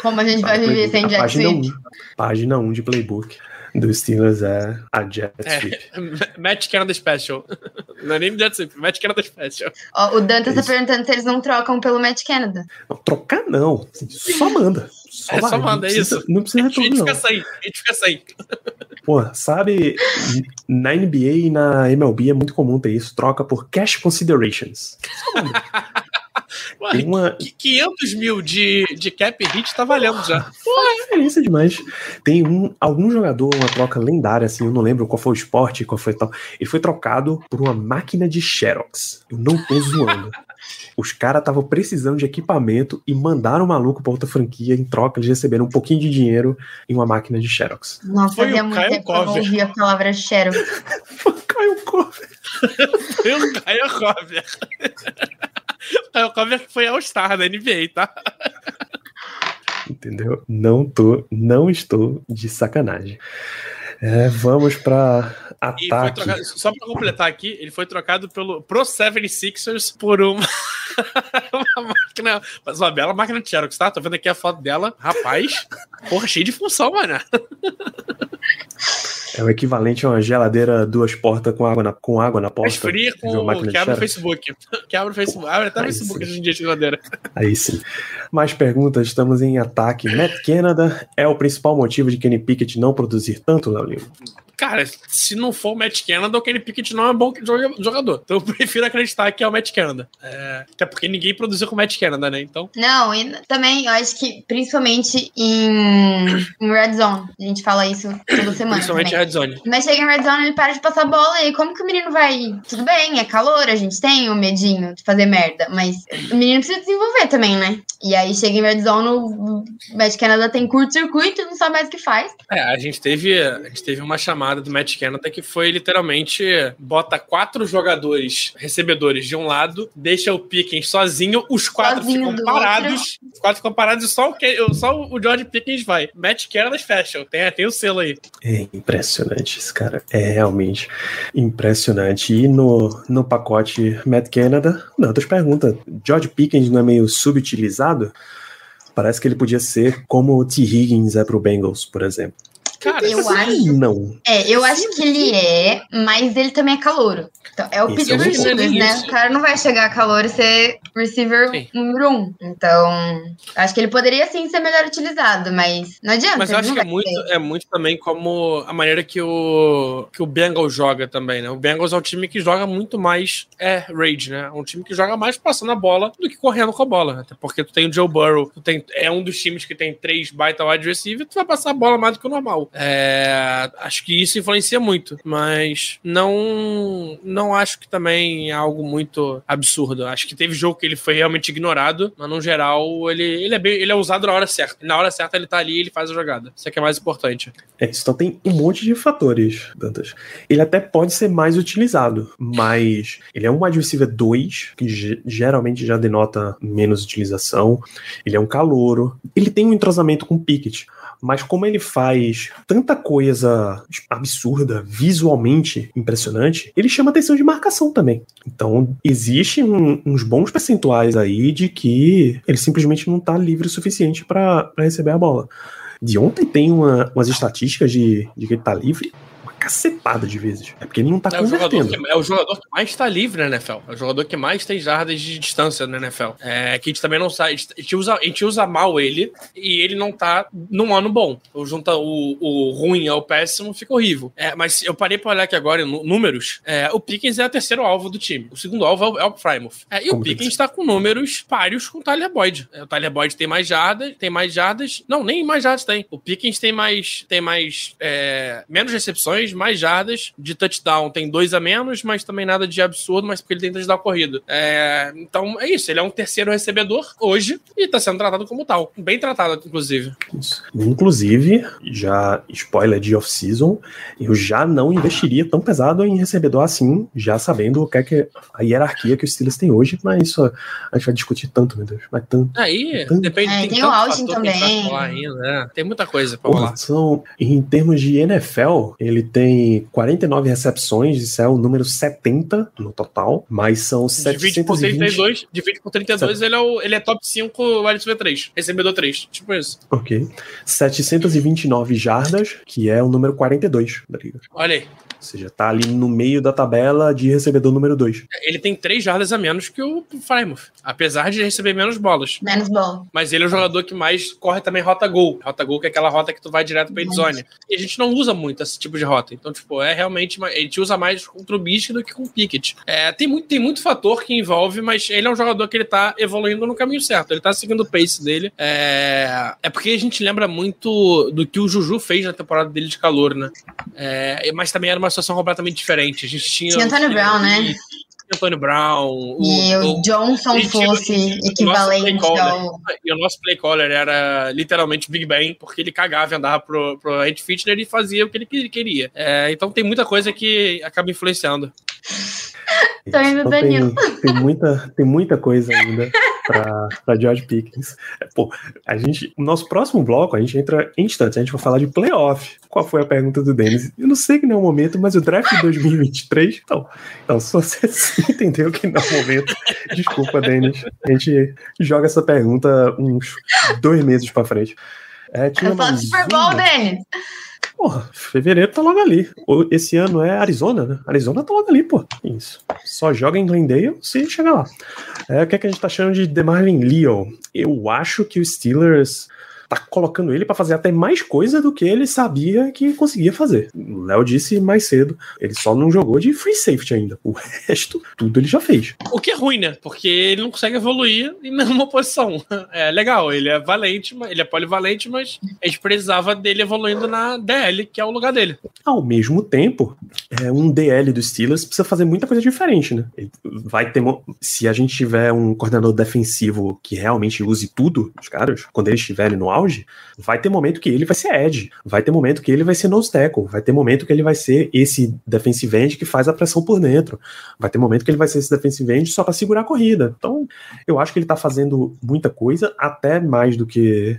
Como a gente vai viver sem jet sweep? Página 1 de playbook do Steelers é a Jet é, Sweep. Matt Canada Special. Não é nem Jet Sweep, Matt Canada Special. Oh, o Dante é tá perguntando se eles não trocam pelo Matt Canada. Não, trocar não. Só manda. Só, é, vai, só manda, é isso. Não precisa retorno, não. A gente fica sem, a gente fica sem. Pô, sabe, na NBA e na MLB é muito comum ter isso. Troca por cash considerations. Só manda. Ué, uma... 500 mil de, de cap hit tá valendo já. Pô, diferença é demais. Tem um, algum jogador, uma troca lendária, assim, eu não lembro qual foi o esporte, qual foi tal. Ele foi trocado por uma máquina de Xerox. Eu não tô zoando. Os caras estavam precisando de equipamento e mandaram o maluco para outra franquia em troca. Eles receberam um pouquinho de dinheiro em uma máquina de Xerox. Nossa, Foi fazia muito tempo que eu não ouvi a palavra Xerox. Foi o Caio Cover. Foi o Caio Cover. O cover foi All-Star da NBA, tá? Entendeu? Não tô, não estou de sacanagem. É, vamos para ataque. Trocado, só para completar aqui, ele foi trocado pelo Pro 76ers por uma, uma máquina, mas uma bela máquina de Xerox, tá? Tô vendo aqui a foto dela. Rapaz, porra, cheio de função, mano. É o equivalente a uma geladeira duas portas com água na, com água na porta. Mais fria com que abre o Facebook. Que abre o Facebook. Abre até o Facebook hoje em dia de geladeira. Aí sim. Mais perguntas, estamos em ataque. Matt Canada é o principal motivo de Kenny Pickett não produzir tanto, Léo Lima? Cara, se não for o Matt Canada, o Kenny Pickett não é um bom jogador. Então eu prefiro acreditar que é o Matt Canada. É, até porque ninguém produziu com o Matt Canada, né? Então. Não, e também eu acho que principalmente em, em Red Zone, a gente fala isso toda semana. Principalmente em Red Zone. Mas chega em Red Zone, ele para de passar bola e como que o menino vai. Tudo bem, é calor, a gente tem o medinho de fazer merda, mas o menino precisa desenvolver também, né? E aí chega em Red Zone, o Matt Canada tem curto-circuito, não sabe mais o que faz. É, a gente teve, a gente teve uma chamada do Matt Canada que foi literalmente bota quatro jogadores recebedores de um lado, deixa o Pickens sozinho, os quatro sozinho ficam parados, os quatro ficam parados e só o, só o George Pickens vai. Matt Canada Special, tem, tem o selo aí. É impressionante esse cara, é realmente impressionante. E no, no pacote Matt Canada, não, outras perguntas, George Pickens não é meio subutilizado? Parece que ele podia ser como o T. Higgins é pro Bengals, por exemplo. Cara, Eu Sim, acho. não. É, eu acho que ele é, mas ele também é calouro. Então, é o pedido dos. Steelers, né? O cara não vai chegar a calor e ser receiver Sim. número um. Então, acho que ele poderia sim ser melhor utilizado, mas não adianta. Mas eu acho que é muito, é muito também como a maneira que o, que o Bengals joga também, né? O Bengals é um time que joga muito mais é, rage, né? É um time que joga mais passando a bola do que correndo com a bola. Até porque tu tem o Joe Burrow, tu tem, é um dos times que tem três baita wide receiver, tu vai passar a bola mais do que o normal. É, acho que isso influencia muito, mas não não acho que também é algo muito absurdo. Acho que teve jogo que ele foi realmente ignorado, mas no geral ele, ele, é, bem, ele é usado na hora certa. Na hora certa ele tá ali e ele faz a jogada. Isso é que é mais importante. É, então tem um monte de fatores, Dantas. Ele até pode ser mais utilizado, mas ele é um wide receiver 2, que ge- geralmente já denota menos utilização. Ele é um calouro. Ele tem um entrosamento com o Pickett. Mas como ele faz tanta coisa absurda, visualmente impressionante, ele chama atenção de marcação também. Então, existe um- uns bons percentuais aí de que ele simplesmente não tá livre o suficiente para receber a bola. De ontem tem uma- umas estatísticas de, de que ele tá livre cacetada de vezes. É porque ele não tá É o, convertendo. que, é o jogador que mais tá livre na NFL. É o jogador que mais tem jardas de distância na NFL. É, que a gente também não sabe. A gente, usa, a gente usa mal ele e ele não tá num ano bom. Ou junta o, o ruim ao péssimo, fica horrível. É, mas eu parei pra olhar aqui agora números. É, o Pickens é o terceiro alvo do time. O segundo alvo é o, é o Frymouth. É, e Como o Pickens tá com números páreos com o Tyler Boyd. É, o Tyler Boyd tem mais jardas, tem mais jardas. Não, nem mais jardas tem. O Pickens tem mais. Tem mais. é, menos recepções, mais jardas. De touchdown tem dois a menos, mas também nada de absurdo, mas porque ele tem touchdown corrido. É, então é isso. Ele é um terceiro recebedor hoje e tá sendo tratado como tal. Bem tratado, inclusive. Isso. Inclusive, já spoiler de off-season, eu já não investiria tão pesado em recebedor assim, já sabendo o que é que a hierarquia que os Steelers têm hoje, mas isso a gente vai discutir tanto, meu Deus. Mas tanto. Aí, Tanto. depende. É, tem tem o Austin também. ainda, né? Tem muita coisa pra Porra, falar. são, em termos de NFL, ele tem 49 recepções, isso é o número 70 no total, mas são Divide por 720. 32, divide por 32, ele é, o, ele é top 5 wide receiver 3, recebedor 3, tipo isso. Ok. 729 jardas, que é o número 42 da liga. Olha aí, Ou seja, tá ali no meio da tabela de recebedor número 2. ele tem 3 jardas a menos que o Frymouth, apesar de receber menos bolas. Menos bom. Mas ele é o jogador que mais corre também rota gol. Rota gol que é aquela rota que tu vai direto pra endzone. E a gente não usa muito esse tipo de rota. Então, tipo, é realmente. mais- A gente usa mais contra o Bisk do que com o Pickett. É, tem, muito, tem muito fator que envolve, mas ele é um jogador que ele tá evoluindo no caminho certo. Ele tá seguindo o pace dele. É, é porque a gente lembra muito do que o Juju fez na temporada dele de calor, né? É, mas também era uma situação completamente diferente. A gente tinha. Tinha Antônio Brown, né? Antônio Brown. E o, Johnson e tinha- fosse o equivalente ao. E o nosso play caller era literalmente Big Ben, porque ele cagava e andava pro, pro Ed Fitner e fazia o que ele que- queria. É, então tem muita coisa que acaba influenciando. Tô indo, Então Danilo. tem, tem, muita, tem muita coisa ainda pra George Pickens. É, Pô, a gente, no nosso próximo bloco, a gente entra em instantes, a gente vai falar de playoff. Qual foi a pergunta do Denis? Eu não sei que não é o momento, mas o draft de 2023, então, então se você entendeu que não é o momento, desculpa, Denis. A gente joga essa pergunta uns dois meses pra frente. É, tinha falo mais Super Bowl, Denis. Porra, fevereiro tá logo ali. Esse ano é Arizona, né? Arizona tá logo ali, pô. Isso. Só joga em Glendale se chegar lá. É, o que, é que a gente tá achando de DeMarvin Leo? Eu acho que o Steelers tá colocando ele pra fazer até mais coisa do que ele sabia que conseguia fazer. O Léo disse mais cedo, ele só não jogou de free safety ainda. O resto, tudo ele já fez. O que é ruim, né? Porque ele não consegue evoluir em nenhuma posição. É legal, ele é valente, ele é polivalente, mas a gente precisava dele evoluindo na DL, que é o lugar dele. Ao mesmo tempo, é, um DL do Steelers precisa fazer muita coisa diferente, né? Ele vai ter. Se a gente tiver um coordenador defensivo que realmente use tudo, os caras, quando eles estiverem no auge, vai ter momento que ele vai ser edge, vai ter momento que ele vai ser nose tackle, vai ter momento que ele vai ser esse defensive end que faz a pressão por dentro, vai ter momento que ele vai ser esse defensive end só para segurar a corrida. Então, eu acho que ele tá fazendo muita coisa, até mais do que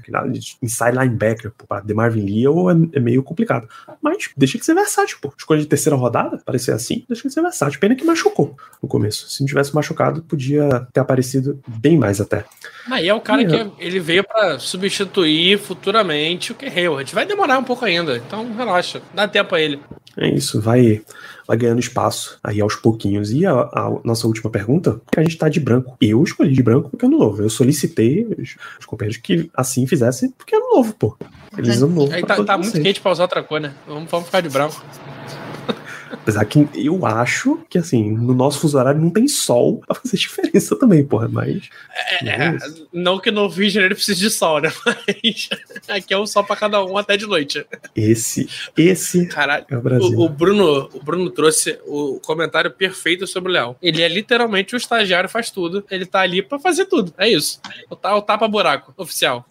inside linebacker. Para DeMarvin Leo é, é meio complicado. Mas deixa de ser versátil, pô. Escolha de terceira rodada, parecer assim, deixa de ser versátil. Pena que machucou no começo. Se não tivesse machucado, podia ter aparecido bem mais até. Aí é o cara É. que ele veio pra substituir futuramente o que Hayward. Vai demorar um pouco ainda, então relaxa, dá tempo a ele. É isso, vai, vai ganhando espaço aí aos pouquinhos. E a, a nossa última pergunta, que a gente tá de branco. Eu escolhi de branco porque é ano novo. Eu solicitei os, os companheiros que assim fizessem porque é ano novo, pô. Feliz ano novo. Aí tá, tá muito quente pra usar outra cor, né? Vamos, vamos ficar de branco. Apesar que eu acho que, assim, no nosso fuso horário não tem sol pra fazer diferença também, porra. Mas. É, não que no Rio de Janeiro precise de sol, né? Mas aqui é um sol pra cada um até de noite. Esse, esse Caralho. é o Brasil. O, o Bruno, o Bruno trouxe o comentário perfeito sobre o Léo. Ele é literalmente o estagiário faz tudo. Ele tá ali pra fazer tudo. É isso. O, o tapa-buraco oficial.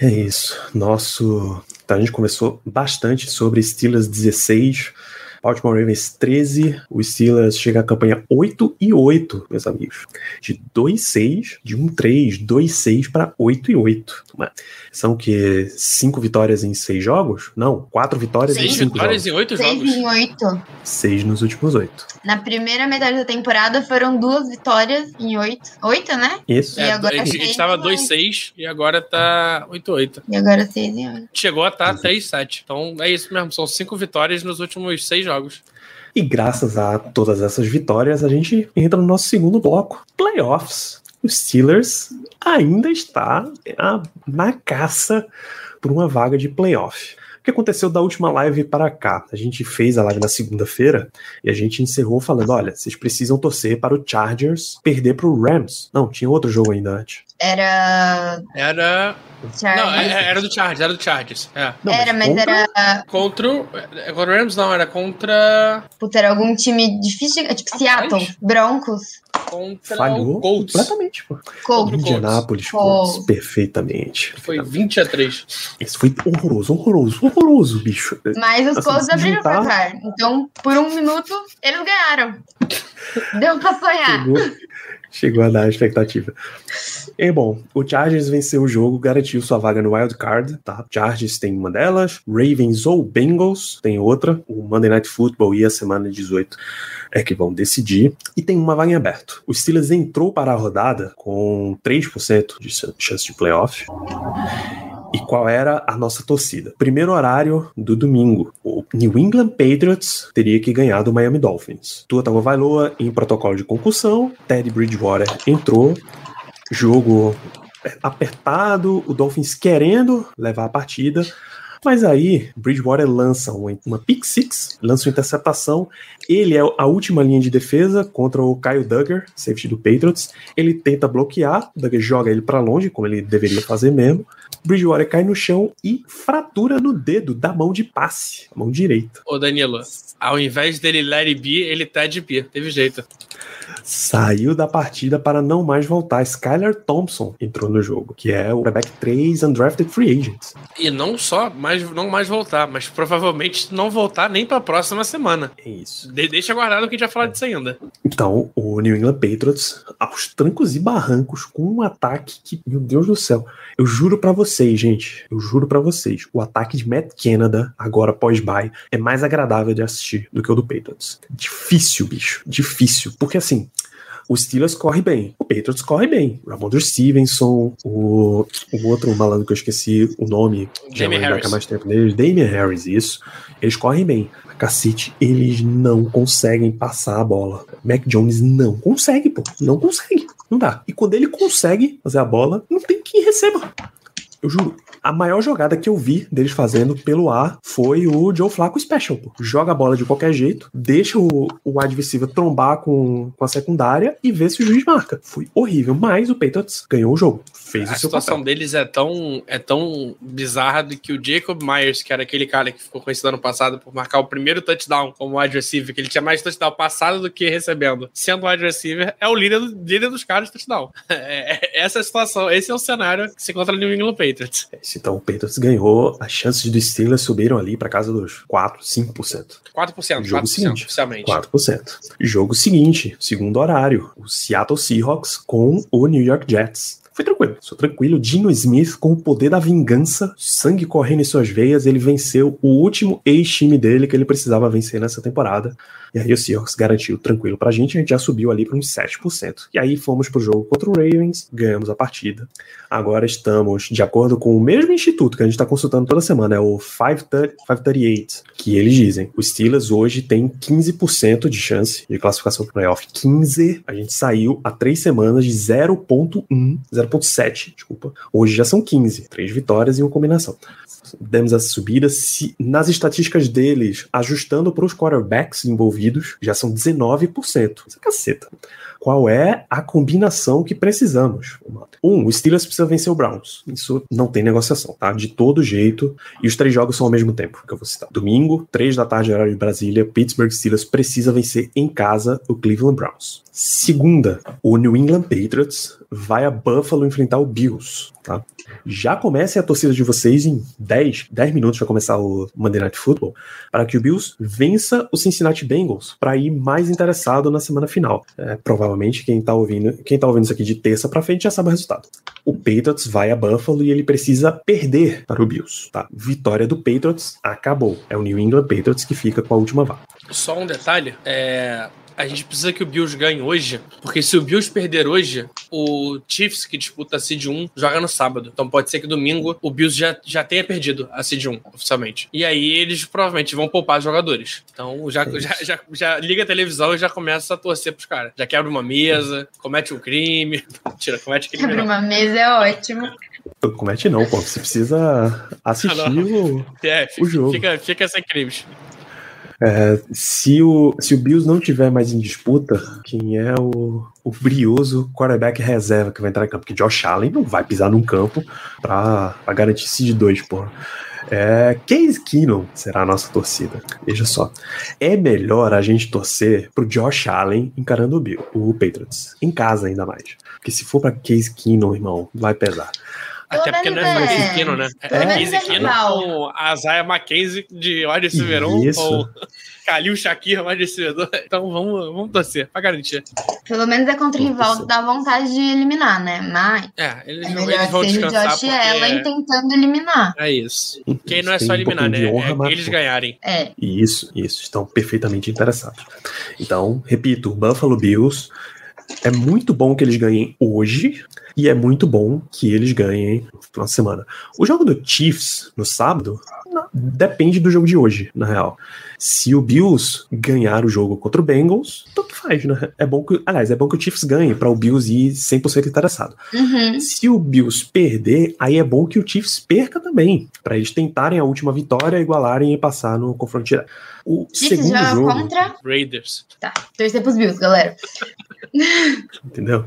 É isso. Nosso. Tá, a gente conversou bastante sobre Steelers 16, Baltimore Ravens 13. O Steelers chega à campanha 8 e 8, meus amigos. De 2-6, de 1-3, 2-6 para 8 e 8. Mas São que cinco vitórias em seis jogos? Não, quatro vitórias em Seis cinco Vitórias jogos. em oito Seis jogos. em oito. Seis nos últimos oito. Na primeira metade da temporada foram duas vitórias em oito. Oito, né? Isso. E É, agora a gente, a seis gente tava em oito. 2-6 e agora tá 8-8. E agora seis em oito. Chegou a estar 3-7. Então é isso mesmo. São cinco vitórias nos últimos seis jogos. E graças a todas essas vitórias, a gente entra no nosso segundo bloco: playoffs. O Steelers ainda está ah, na caça por uma vaga de playoff. O que aconteceu da última live para cá? A gente fez a live na segunda-feira e a gente encerrou falando: olha, vocês precisam torcer para o Chargers perder para o Rams. Não, tinha outro jogo ainda antes. Era. Era. Chargers. Não, é- era do Chargers, era do Chargers. É. Não, era, mas contra- era. Contra. o- é Contra o Rams, não, era contra. Puta, era algum time difícil. de- Tipo, Seattle. Broncos, Contra Falhou o Colts. completamente. Pô. Colts. Colts. Indianapolis Colts. Colts, perfeitamente. Foi 20 a 3. Esse foi horroroso, horroroso, horroroso, bicho. Mas os Assim, Colts abriram o juntar- placar. Então, por um minuto, eles ganharam. Deu pra sonhar. Chegou, chegou a dar a expectativa. E bom, o Chargers venceu o jogo, garantiu sua vaga no Wild Card, tá? Chargers tem uma delas, Ravens ou Bengals tem outra, o Monday Night Football e a semana 18 é que vão decidir, e tem uma vaga em aberto. O Steelers entrou para a rodada com 3% de chan- chance de playoff. E qual era a nossa torcida? Primeiro horário do domingo. O New England Patriots teria que ganhar do Miami Dolphins. Tua Tagovailoa em protocolo de concussão. Teddy Bridgewater entrou. Jogo apertado. O Dolphins querendo levar a partida. Mas aí, Bridgewater lança uma, pick six, lança uma interceptação. Ele é a última linha de defesa contra o Kyle Duggar, safety do Patriots. Ele tenta bloquear, Duggar joga ele para longe, como ele deveria fazer mesmo. Bridgewater cai no chão e fratura no dedo da mão de passe, mão direita. Ô, Danilo, ao invés dele let it be, ele tá de be. Teve jeito. Saiu da partida para não mais voltar. Skylar Thompson entrou no jogo, que é o quarterback 3 undrafted free agent. E não só mais, não mais voltar, mas provavelmente não voltar nem pra próxima semana. É isso. De- deixa guardado que a gente vai falar disso ainda. Então, o New England Patriots, aos trancos e barrancos, com um ataque que, meu Deus do céu, eu juro pra vocês, gente, eu juro pra vocês, o ataque de Matt Canada, agora pós-bye, é mais agradável de assistir do que o do Patriots. Difícil, bicho, difícil. Porque assim, o Steelers corre bem, o Patriots corre bem. Ramondre Stevenson, o, o outro malandro que eu esqueci o nome, Damien Harris. mais tempo deles, Damian Harris, isso. Eles correm bem. Cacete, eles não conseguem passar a bola. Mac Jones não consegue, pô. Não consegue. Não dá. E quando ele consegue fazer a bola, não tem quem receba. Eu juro. A maior jogada que eu vi deles fazendo pelo ar foi o Joe Flacco Special, pô. Joga a bola de qualquer jeito, deixa o, o receiver trombar com, com a secundária e vê se o juiz marca. Foi horrível, mas o Patriots ganhou o jogo. Fez A o seu situação papel. deles é tão, é tão bizarra do que o Jacob Myers, que era aquele cara que ficou conhecido ano passado por marcar o primeiro touchdown como wide receiver, que ele tinha mais touchdown passado do que recebendo, sendo wide receiver, é o líder, do- líder dos caras de touchdown. É, é- essa é a situação, esse é o cenário que se encontra no New England Patriots. Então o Patriots ganhou, as chances do Steelers subiram ali para casa dos 4, 5%. 4%, Jogo 4% seguinte. oficialmente. 4%. Jogo seguinte, segundo horário, o Seattle Seahawks com o New York Jets. Foi tranquilo. Sou tranquilo. Dino Smith, com o poder da vingança, sangue correndo em suas veias, ele venceu o último ex-time dele que ele precisava vencer nessa temporada. E aí o Seahawks garantiu tranquilo pra gente, a gente já subiu ali para uns 7%. E aí fomos pro jogo contra o Ravens, ganhamos a partida. Agora estamos, de acordo com o mesmo instituto que a gente está consultando toda semana, é o 538, que eles dizem, o Steelers hoje tem 15% de chance de classificação pro playoff. 15, a gente saiu há três semanas de 0.1, 0.7, desculpa. Hoje já são 15, três vitórias e uma combinação demos essa subida. Se, nas estatísticas deles, ajustando para os quarterbacks envolvidos, já são 19%. Isso é caceta. Qual é a combinação que precisamos? Um, o Steelers precisa vencer o Browns. Isso não tem negociação, tá? De todo jeito. E os três jogos são ao mesmo tempo, que eu vou citar. Domingo, três da tarde, horário de Brasília, Pittsburgh Steelers precisa vencer em casa o Cleveland Browns. Segunda, o New England Patriots vai a Buffalo enfrentar o Bills, tá? Já comece a torcida de vocês em 10, 10 minutos para começar o Monday Night Football, para que o Bills vença o Cincinnati Bengals, para ir mais interessado na semana final. É, provavelmente quem tá ouvindo, quem tá ouvindo isso aqui de terça para frente já sabe o resultado. O Patriots vai a Buffalo e ele precisa perder para o Bills, tá? Vitória do Patriots acabou. É o New England Patriots que fica com a última vaga. Só um detalhe, é, a gente precisa que o Bills ganhe hoje, porque se o Bills perder hoje, o Chiefs, que disputa a Seed 1, joga no sábado. Então pode ser que domingo o Bills já, já tenha perdido a Seed 1, oficialmente. E aí eles provavelmente vão poupar jogadores. Então já, já, já, já, liga a televisão e já começa a torcer pros caras. Já quebra uma mesa, comete um crime. Tira, comete crime. Quebra uma mesa é ótimo. Comete não, pô. Você precisa assistir ah, o, é, fica, o jogo. Fica, fica sem crimes. É, se, o, se o Bills não tiver mais em disputa, quem é o, o brioso quarterback reserva que vai entrar em campo? Porque Josh Allen não vai pisar num campo pra garantir seed 2, porra. É, Case Keenum será a nossa torcida. Veja só. É melhor a gente torcer pro Josh Allen encarando o Bill, o Patriots. Em casa ainda mais. Porque se for pra Case Keenum, irmão, vai pesar. Até porque não é Francis Kino, né? É Case Kino com a Zaya Mackenzie de wide receiver 1 ou Kalil Shakir wide receiver Então vamos, vamos torcer pra garantir. Pelo menos é contra o rival dá vontade de eliminar, né? Mas é, eles, é melhor eles vão descansar Josh Allen tentando eliminar. É isso. Quem não é só eliminar, um né? É eles ganharem. É. Isso, isso. Estão perfeitamente interessados. Então, repito, Buffalo Bills é muito bom que eles ganhem hoje e é muito bom que eles ganhem na semana. O jogo do Chiefs no sábado depende do jogo de hoje, na real. Se o Bills ganhar o jogo contra o Bengals, tanto faz, né? É bom que, aliás, é bom que o Chiefs ganhe para o Bills ir 100% interessado. Uhum. Se o Bills perder, aí é bom que o Chiefs perca também, para eles tentarem a última vitória, igualarem e passar no confronto direto. O Chiefs segundo jogo contra Raiders. Tá, torcer pros Bills, galera. Entendeu?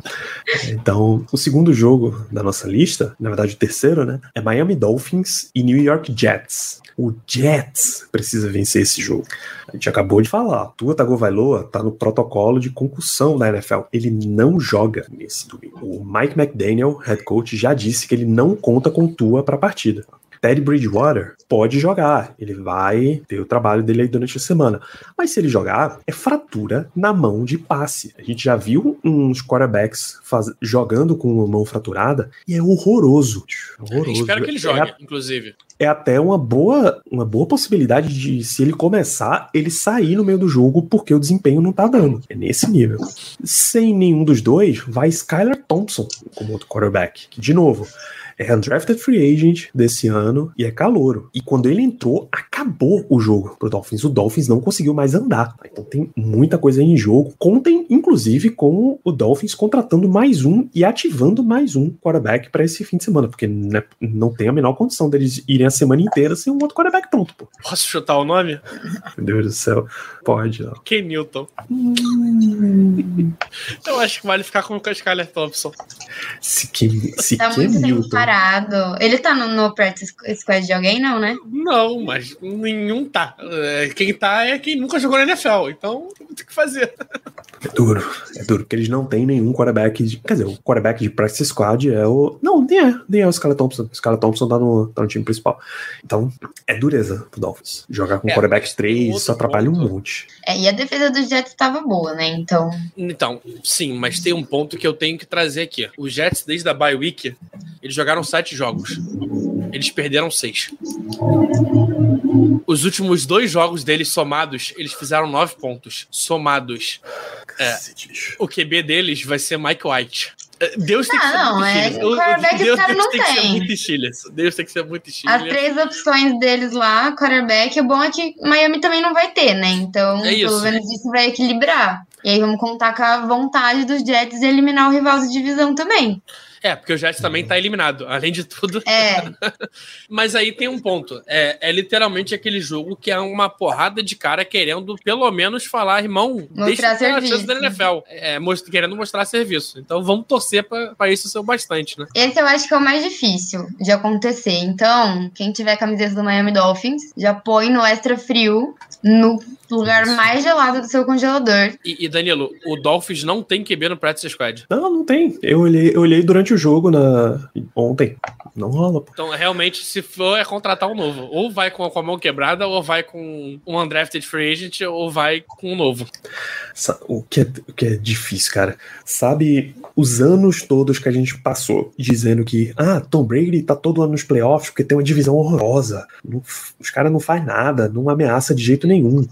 Então, o segundo jogo da nossa lista, na verdade o terceiro, né? É Miami Dolphins e New York Jets. O Jets precisa vencer esse jogo. A gente acabou de falar. Tua Tagovailoa tá no protocolo de concussão da NFL. Ele não joga nesse domingo. O Mike McDaniel, head coach, já disse que ele não conta com Tua para a partida. Teddy Bridgewater pode jogar, ele vai ter o trabalho dele aí durante a semana. Mas se ele jogar, é fratura na mão de passe. A gente já viu uns quarterbacks faz... jogando com a mão fraturada e é horroroso. horroroso. Espero que ele jogue, é, inclusive. É até uma boa, uma boa possibilidade de, se ele começar, ele sair no meio do jogo porque o desempenho não tá dando. É nesse nível. Sem nenhum dos dois, vai Skylar Thompson como outro quarterback. Que, de novo, é undrafted free agent desse ano e é calouro. E quando ele entrou, acabou o jogo pro Dolphins. O Dolphins não conseguiu mais andar. Então tem muita coisa em jogo. Contem, inclusive, com o Dolphins contratando mais um e ativando mais um quarterback para esse fim de semana, porque né, não tem a menor condição deles irem a semana inteira sem um outro quarterback pronto, pô. Posso chutar o nome? Meu Deus do céu. Pode, ó. Ken Newton. Hum. Eu acho que vale ficar com o Skyler Thompson. Se Ken, se tá muito Newton parado. Ele tá no, no practice squad de alguém, não, né? Não, mas nenhum tá. É, quem tá é quem nunca jogou na NFL, então tem que fazer. É duro, é duro, porque eles não têm nenhum quarterback. De, quer dizer, o quarterback de practice squad é o. Não, nem é, nem é o Scarlett Thompson. O Scarlett Thompson tá no, tá no time principal. Então, é dureza pro Dolphins. Jogar com É, quarterback 3 outro isso atrapalha um ponto. monte. É, e a defesa dos Jets estava boa, né? Então. Então, sim, mas tem um ponto que eu tenho que trazer aqui. Os Jets, desde a bye week, eles jogaram sete jogos. Eles perderam seis. Os últimos dois jogos deles somados, eles fizeram nove pontos. Somados. É. O QB deles vai ser Mike White. É, Deus tem que Ah, ser não, muito é que quarterback Deus, esse cara Deus não tem que ser muito Steelers. Deus tem que ser muito As Steelers. três opções deles lá, quarterback, o bom é que Miami também não vai ter, né? Então, É isso. pelo menos isso vai equilibrar. E aí vamos contar com a vontade dos Jets de eliminar o rival de divisão também. É, porque o Jets também tá eliminado, além de tudo. É, Mas aí tem um ponto. É, é literalmente aquele jogo que é uma porrada de cara querendo, pelo menos, falar, irmão, deixa eu ter a serviço. chance da NFL. É, most- querendo mostrar serviço. Então vamos torcer pra isso ser o bastante, né? esse eu acho que é o mais difícil de acontecer. Então, quem tiver camiseta do Miami Dolphins, já põe no extra frio, no lugar mais gelado do seu congelador. E, e, Danilo, o Dolphins não tem QB no Practice Squad. Não, não tem. Eu olhei, eu olhei durante o jogo na ontem. Não rola, pô. Então, realmente, se for, é contratar um novo. Ou vai com, com a mão quebrada, ou vai com um undrafted free agent, ou vai com um novo. Sa- O que, é, o que é difícil, cara. Sabe, os anos todos que a gente passou dizendo que, ah, Tom Brady tá todo ano nos playoffs porque tem uma divisão horrorosa. Não os caras não faz nada, não ameaça de jeito nenhum.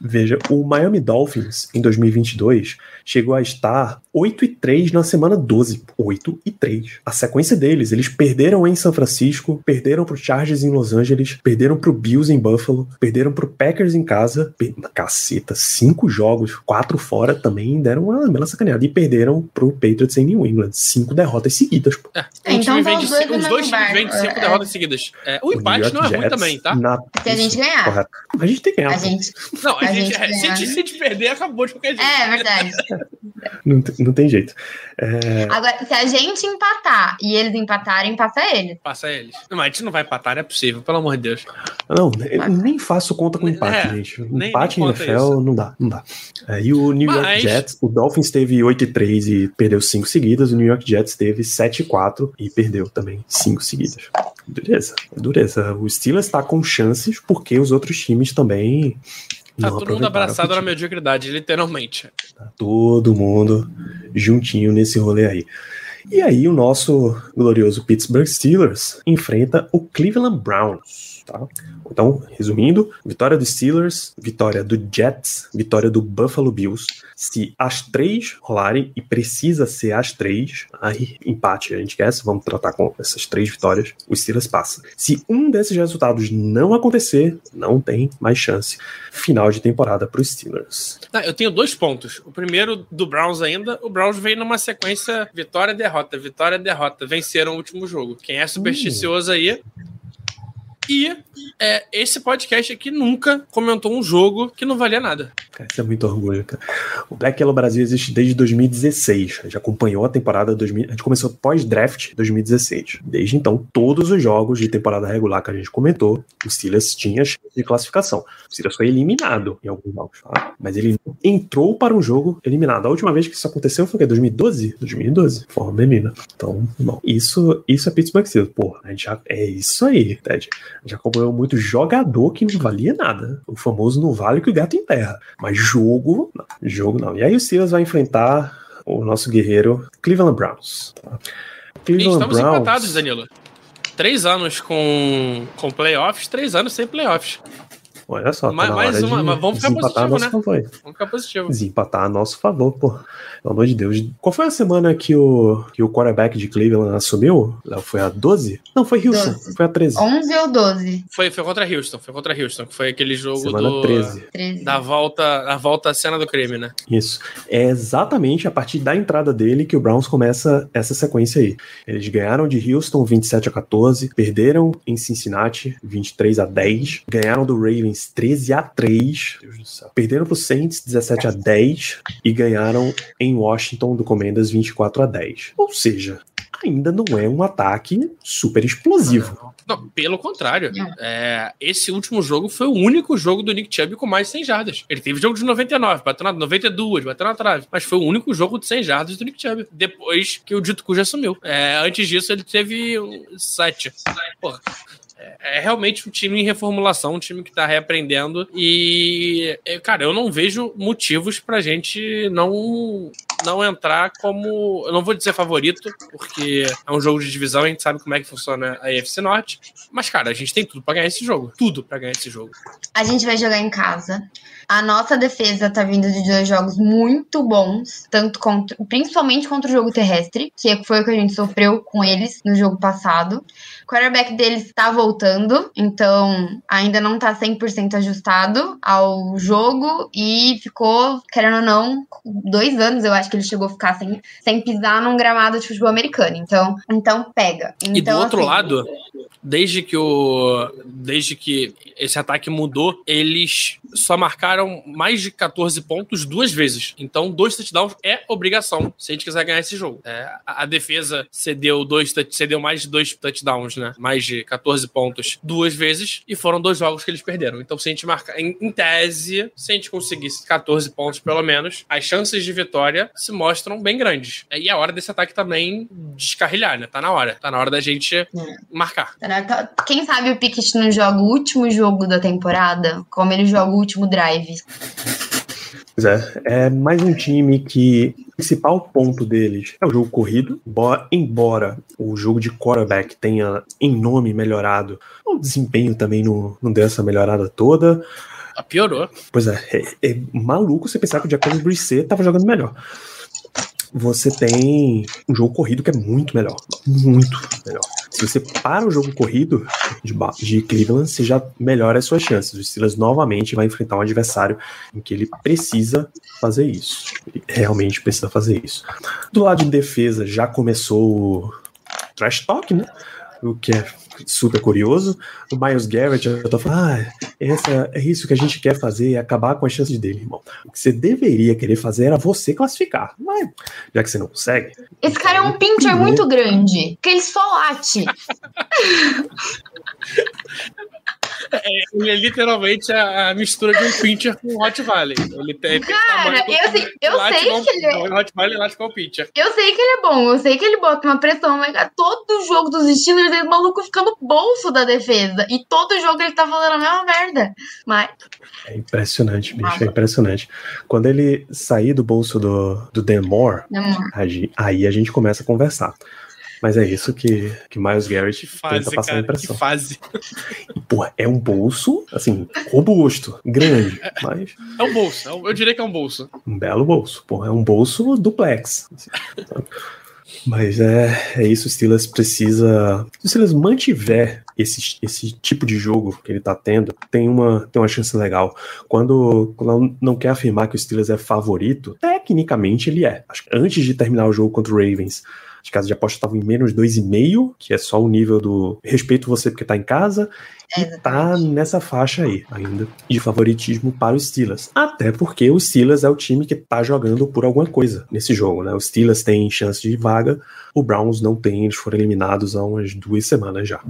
Veja, o Miami Dolphins em 2022 chegou a estar 8 e 3 na semana 12. 8 e 3. A sequência deles, eles perderam em São Francisco, perderam pro Chargers em Los Angeles, perderam pro Bills em Buffalo, perderam pro Packers em casa. Per... Caceta, cinco jogos, quatro fora também deram uma bela sacaneada. E perderam pro Patriots em New England. Cinco derrotas seguidas. pô. É, É, um então time tá vem de os dois os dois times vêm de cinco é. derrotas seguidas. É, o New empate não é ruim Jets também, tá? na- Se a gente ganhar. Correto. A gente tem que ganhar. A gente. Não, a, A gente, gente é, se, gente, se gente perder, acabou de qualquer jeito. É, verdade. Não, tem- não tem jeito. É, Agora, se a gente empatar e eles empatarem, passa eles. Passa eles. Não, mas a gente não vai empatar, não é possível, pelo amor de Deus. Não, eu nem faço conta com empate, É, gente. nem- Empate nem em NFL isso. não dá, não dá. É, e o New York Mas- Jets, o Dolphins teve 8 e 3 e perdeu 5 seguidas, o New York Jets teve 7 e 4 e perdeu também 5 seguidas. Dureza, dureza. O Steelers tá com chances porque os outros times também Tá todo mundo abraçado na mediocridade, literalmente. Tá todo mundo juntinho nesse rolê aí. E aí o nosso glorioso Pittsburgh Steelers enfrenta o Cleveland Browns, tá? Então, resumindo, vitória dos Steelers, vitória do Jets, vitória do Buffalo Bills. Se as três rolarem, e precisa ser as três, aí empate a gente quer, vamos tratar com essas três vitórias, o Steelers passa. Se um desses resultados não acontecer, não tem mais chance. Final de temporada para os Steelers. Tá, eu tenho dois pontos. O primeiro do Browns ainda. O Browns veio numa sequência vitória-derrota, vitória-derrota. Venceram o último jogo. Quem é supersticioso aí. E é, esse podcast aqui nunca comentou um jogo que não valia nada. Isso é muito orgulho, cara. O Black Yellow Brasil existe desde 2016. A gente acompanhou a temporada 2000. A gente começou pós-draft 2016. Desde então, todos os jogos de temporada regular que a gente comentou, o Steelers tinha chance de classificação. O Steelers foi eliminado em alguns jogos, tá? Mas ele entrou para um jogo eliminado. A última vez que isso aconteceu foi o quê? 2012? 2012. Forma menina. Então, bom, isso, isso é Pittsburgh Steelers. Pô, a gente já. É isso aí, Ted. A gente acompanhou muito jogador que não valia nada. O famoso não vale que o gato enterra. Mas jogo, não. Jogo não. E aí o Steelers vai enfrentar o nosso guerreiro Cleveland Browns. tá? Cleveland estamos Browns. empatados, Danilo. Três anos com, com playoffs, três anos sem playoffs. Olha só, tá Mais- na mais uma, de mas vamos ficar positivo, nosso né? favor. Vamos ficar positivo. Desempatar a nosso favor, pô. Pelo amor de Deus. Qual foi a semana que o, que o quarterback de Cleveland assumiu? Léo, Foi a 12? Não, foi Houston. 12. Foi a 13. 11 ou 12? Foi, foi contra Houston, foi contra Houston, que foi aquele jogo Semana do. 13. 13. Da volta, da volta à cena do crime, né? Isso. É exatamente a partir da entrada dele que o Browns começa essa sequência aí. Eles ganharam de Houston 27 a 14, perderam em Cincinnati 23 a 10, ganharam do Ravens 13 a 3, Deus do céu. perderam pro Saints 17 a 10 e ganharam em Washington do Commanders 24 a 10. Ou seja, ainda não é um ataque super explosivo. Não, pelo contrário. É, esse último jogo foi o único jogo do Nick Chubb com mais de 100 jardas. Ele teve jogo de 99, bateu na 92, bateu na trave. Mas foi o único jogo de 100 jardas do Nick Chubb. Depois que o Dito Cuja assumiu. É, antes disso, ele teve um 7. Porra é realmente um time em reformulação, um time que tá reaprendendo. E, é, cara, eu não vejo motivos pra gente não, não entrar como. Eu não vou dizer favorito, porque é um jogo de divisão, a gente sabe como é que funciona a EFC Norte. Mas, cara, a gente tem tudo pra ganhar esse jogo. Tudo pra ganhar esse jogo. A gente vai jogar em casa. A nossa defesa tá vindo de dois jogos muito bons, tanto contra, principalmente contra o jogo terrestre, que foi o que a gente sofreu com eles no jogo passado. O quarterback deles tá voltando, então ainda não tá 100% ajustado ao jogo e ficou, querendo ou não, dois anos eu acho que ele chegou a ficar sem, sem pisar num gramado de futebol americano. Então, então pega. Então, e do assim, outro lado, desde que o desde que esse ataque mudou, eles só marcaram mais de 14 pontos duas vezes. Então, dois touchdowns é obrigação se a gente quiser ganhar esse jogo. É, a, a, defesa cedeu dois cedeu mais de dois touchdowns, né? Mais de 14 pontos duas vezes e foram dois jogos que eles perderam. Então, se a gente marcar em, em tese, se a gente conseguisse 14 pontos pelo menos, as chances de vitória se mostram bem grandes. E é a hora desse ataque também descarrilhar, né? Tá na hora. Tá na hora da gente é. marcar. Quem sabe o Pickett não joga o último jogo da temporada, como ele joga o último drive. Pois é, é mais um time que o principal ponto deles é o jogo corrido, embora o jogo de quarterback tenha em nome melhorado, o desempenho também não, não deu essa melhorada toda. Ah, piorou. Pois é, é, é maluco você pensar que o Jacob Brissett estava jogando melhor você tem um jogo corrido que é muito melhor. Muito melhor. Se você para o jogo corrido de, de Cleveland, você já melhora as suas chances. O Steelers novamente vai enfrentar um adversário em que ele precisa fazer isso. Ele realmente precisa fazer isso. Do lado de defesa, já começou o trash talk, né? O que é super curioso. O Miles Garrett, eu tô falando, ah, essa, é isso que a gente quer fazer, é acabar com as chances dele, irmão. O que você deveria querer fazer era você classificar. Mas, já que você não consegue. Esse cara é um pincher muito grande, que ele só late. É, ele é literalmente a, a, mistura de um pincher com o Hot Valley. Ele tem, Cara, eu, assim, eu sei que ele é. Hot Valley late com o pincher. Eu sei que ele é bom, eu sei que ele bota uma pressão, mas todo jogo dos Steelers ele é maluco fica no bolso da defesa. E todo jogo ele tá falando a mesma merda. Mas. É impressionante, bicho, ah, é impressionante. Quando ele sair do bolso do, do Moore, aí, aí a gente começa a conversar. Mas é isso que, que Miles Garrett fase, tenta passar cara, a impressão. Que fase. E, porra, é um bolso, assim, robusto, grande, é, mas... É um bolso, é eu diria que é um bolso. Um belo bolso, porra, é um bolso duplex. Assim, mas é, é isso, o Steelers precisa... Se o Steelers mantiver esse, esse tipo de jogo que ele tá tendo, tem uma, tem uma chance legal. Quando, quando não quer afirmar que o Steelers é favorito, tecnicamente ele é. Acho que antes de terminar o jogo contra o Ravens, as casas de aposta estavam em menos 2,5, que é só o nível do respeito você porque tá em casa, é, e tá nessa faixa aí ainda de favoritismo para os Steelers. Até porque o Steelers é o time que tá jogando por alguma coisa nesse jogo, né? Os Steelers têm chance de vaga, o Browns não tem, eles foram eliminados há umas duas semanas já.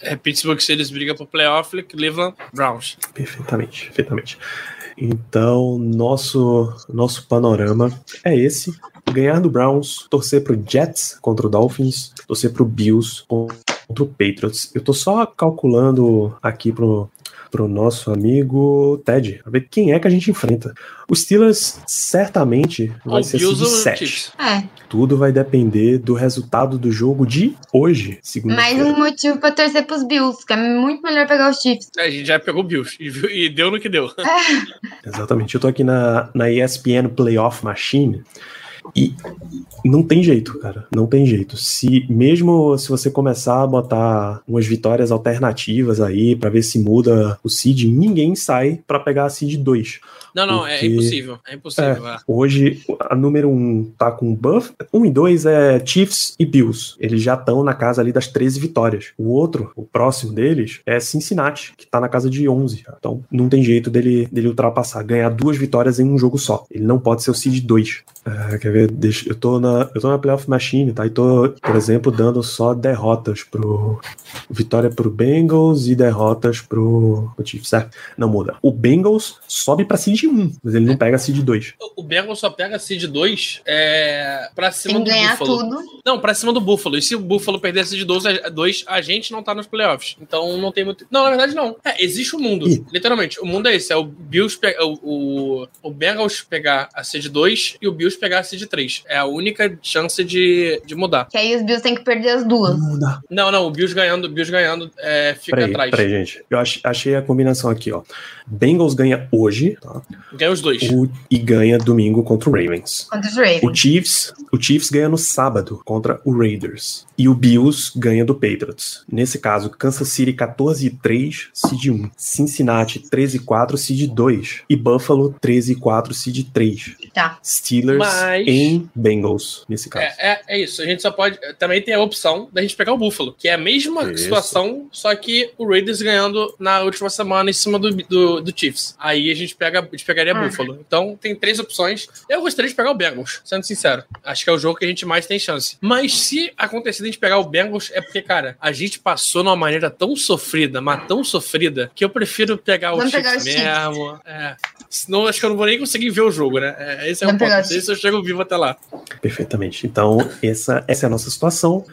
É Pittsburgh Steelers briga pro playoff, Cleveland Browns. Perfeitamente, perfeitamente. Então, nosso nosso panorama é esse ganhar do Browns, torcer pro Jets contra o Dolphins, torcer pro Bills contra o Patriots. Eu tô só calculando aqui pro, pro nosso amigo Ted, pra ver quem é que a gente enfrenta. Os Steelers certamente vai ser seed 7. É. Tudo vai depender do resultado do jogo de hoje, segundo Mais um motivo pra torcer pros Bills, que é muito melhor pegar os Chiefs. É, a gente já pegou o Bills e, e deu no que deu. É. Exatamente. Eu tô aqui na, na ESPN Playoff Machine e não tem jeito, cara. Não tem jeito. Se mesmo se você começar a botar umas vitórias alternativas aí para ver se muda o seed, ninguém sai para pegar a seed 2. Não, não, é impossível. É impossível. É, é. Hoje, a número 1 um tá com buff. 1 um e 2 é Chiefs e Bills. Eles já estão na casa ali das 13 vitórias. O outro, o próximo deles, é Cincinnati, que tá na casa de 11. Então, não tem jeito dele, dele ultrapassar, ganhar duas vitórias em um jogo só. Ele não pode ser o seed 2. Uh, quer ver? deixa, eu tô na, eu tô na Playoff Machine, tá? E tô, por exemplo, dando só derrotas pro vitória pro Bengals e derrotas pro, pro Chiefs, certo? Não muda. O Bengals sobe pra seed 1, mas ele não pega seed 2. O Bengals só pega seed 2 é, pra cima Tem do que ganhar Buffalo. tudo. Não, pra cima do Buffalo. E se o Buffalo perder seed 2, a gente não tá nos playoffs. Então não tem muito. Não, na verdade não. É, existe o mundo. Ih. Literalmente. O mundo é esse. É o Bills pe... o, o, o Bengals pegar a seed 2 e o Bills pegar a seed 3. É a única chance de, de mudar. Que aí os Bills têm que perder as duas. Muda. Não, não, o Bills ganhando, o Bills ganhando é, fica Peraí, atrás. peraí, gente. Eu ach- achei a combinação aqui, ó. Bengals ganha hoje, tá? Ganha os dois. O- e ganha domingo contra o Ravens. Contra os O Ravens. Chiefs, o Chiefs ganha no sábado contra o Raiders. E o Bills ganha do Patriots. Nesse caso, Kansas City 14 e 3, seed 1. Cincinnati 13 e 4, seed 2. E Buffalo 13 e 4, seed 3. Tá. Steelers Mas- em Bengals, nesse caso. É, é, é isso. A gente só pode. Também tem a opção da gente pegar o Buffalo, que é a mesma Isso. situação, só que o Raiders ganhando na última semana em cima do, do, do Chiefs. Aí a gente, pega, a gente pegaria Ah. Buffalo. Então tem três opções. Eu gostaria de pegar o Bengals, sendo sincero. Acho que é o jogo que a gente mais tem chance. Mas se acontecer de a gente pegar o Bengals, é porque, cara, a gente passou numa maneira tão sofrida, mas tão sofrida, que eu prefiro pegar o Vamos Chiefs pegar os Chiefs. mesmo. É. Senão acho que eu não vou nem conseguir ver o jogo, né? É, esse é o Vamos ponto. se eu chego vivo até lá. Perfeitamente. Então, essa, essa é a nossa situação.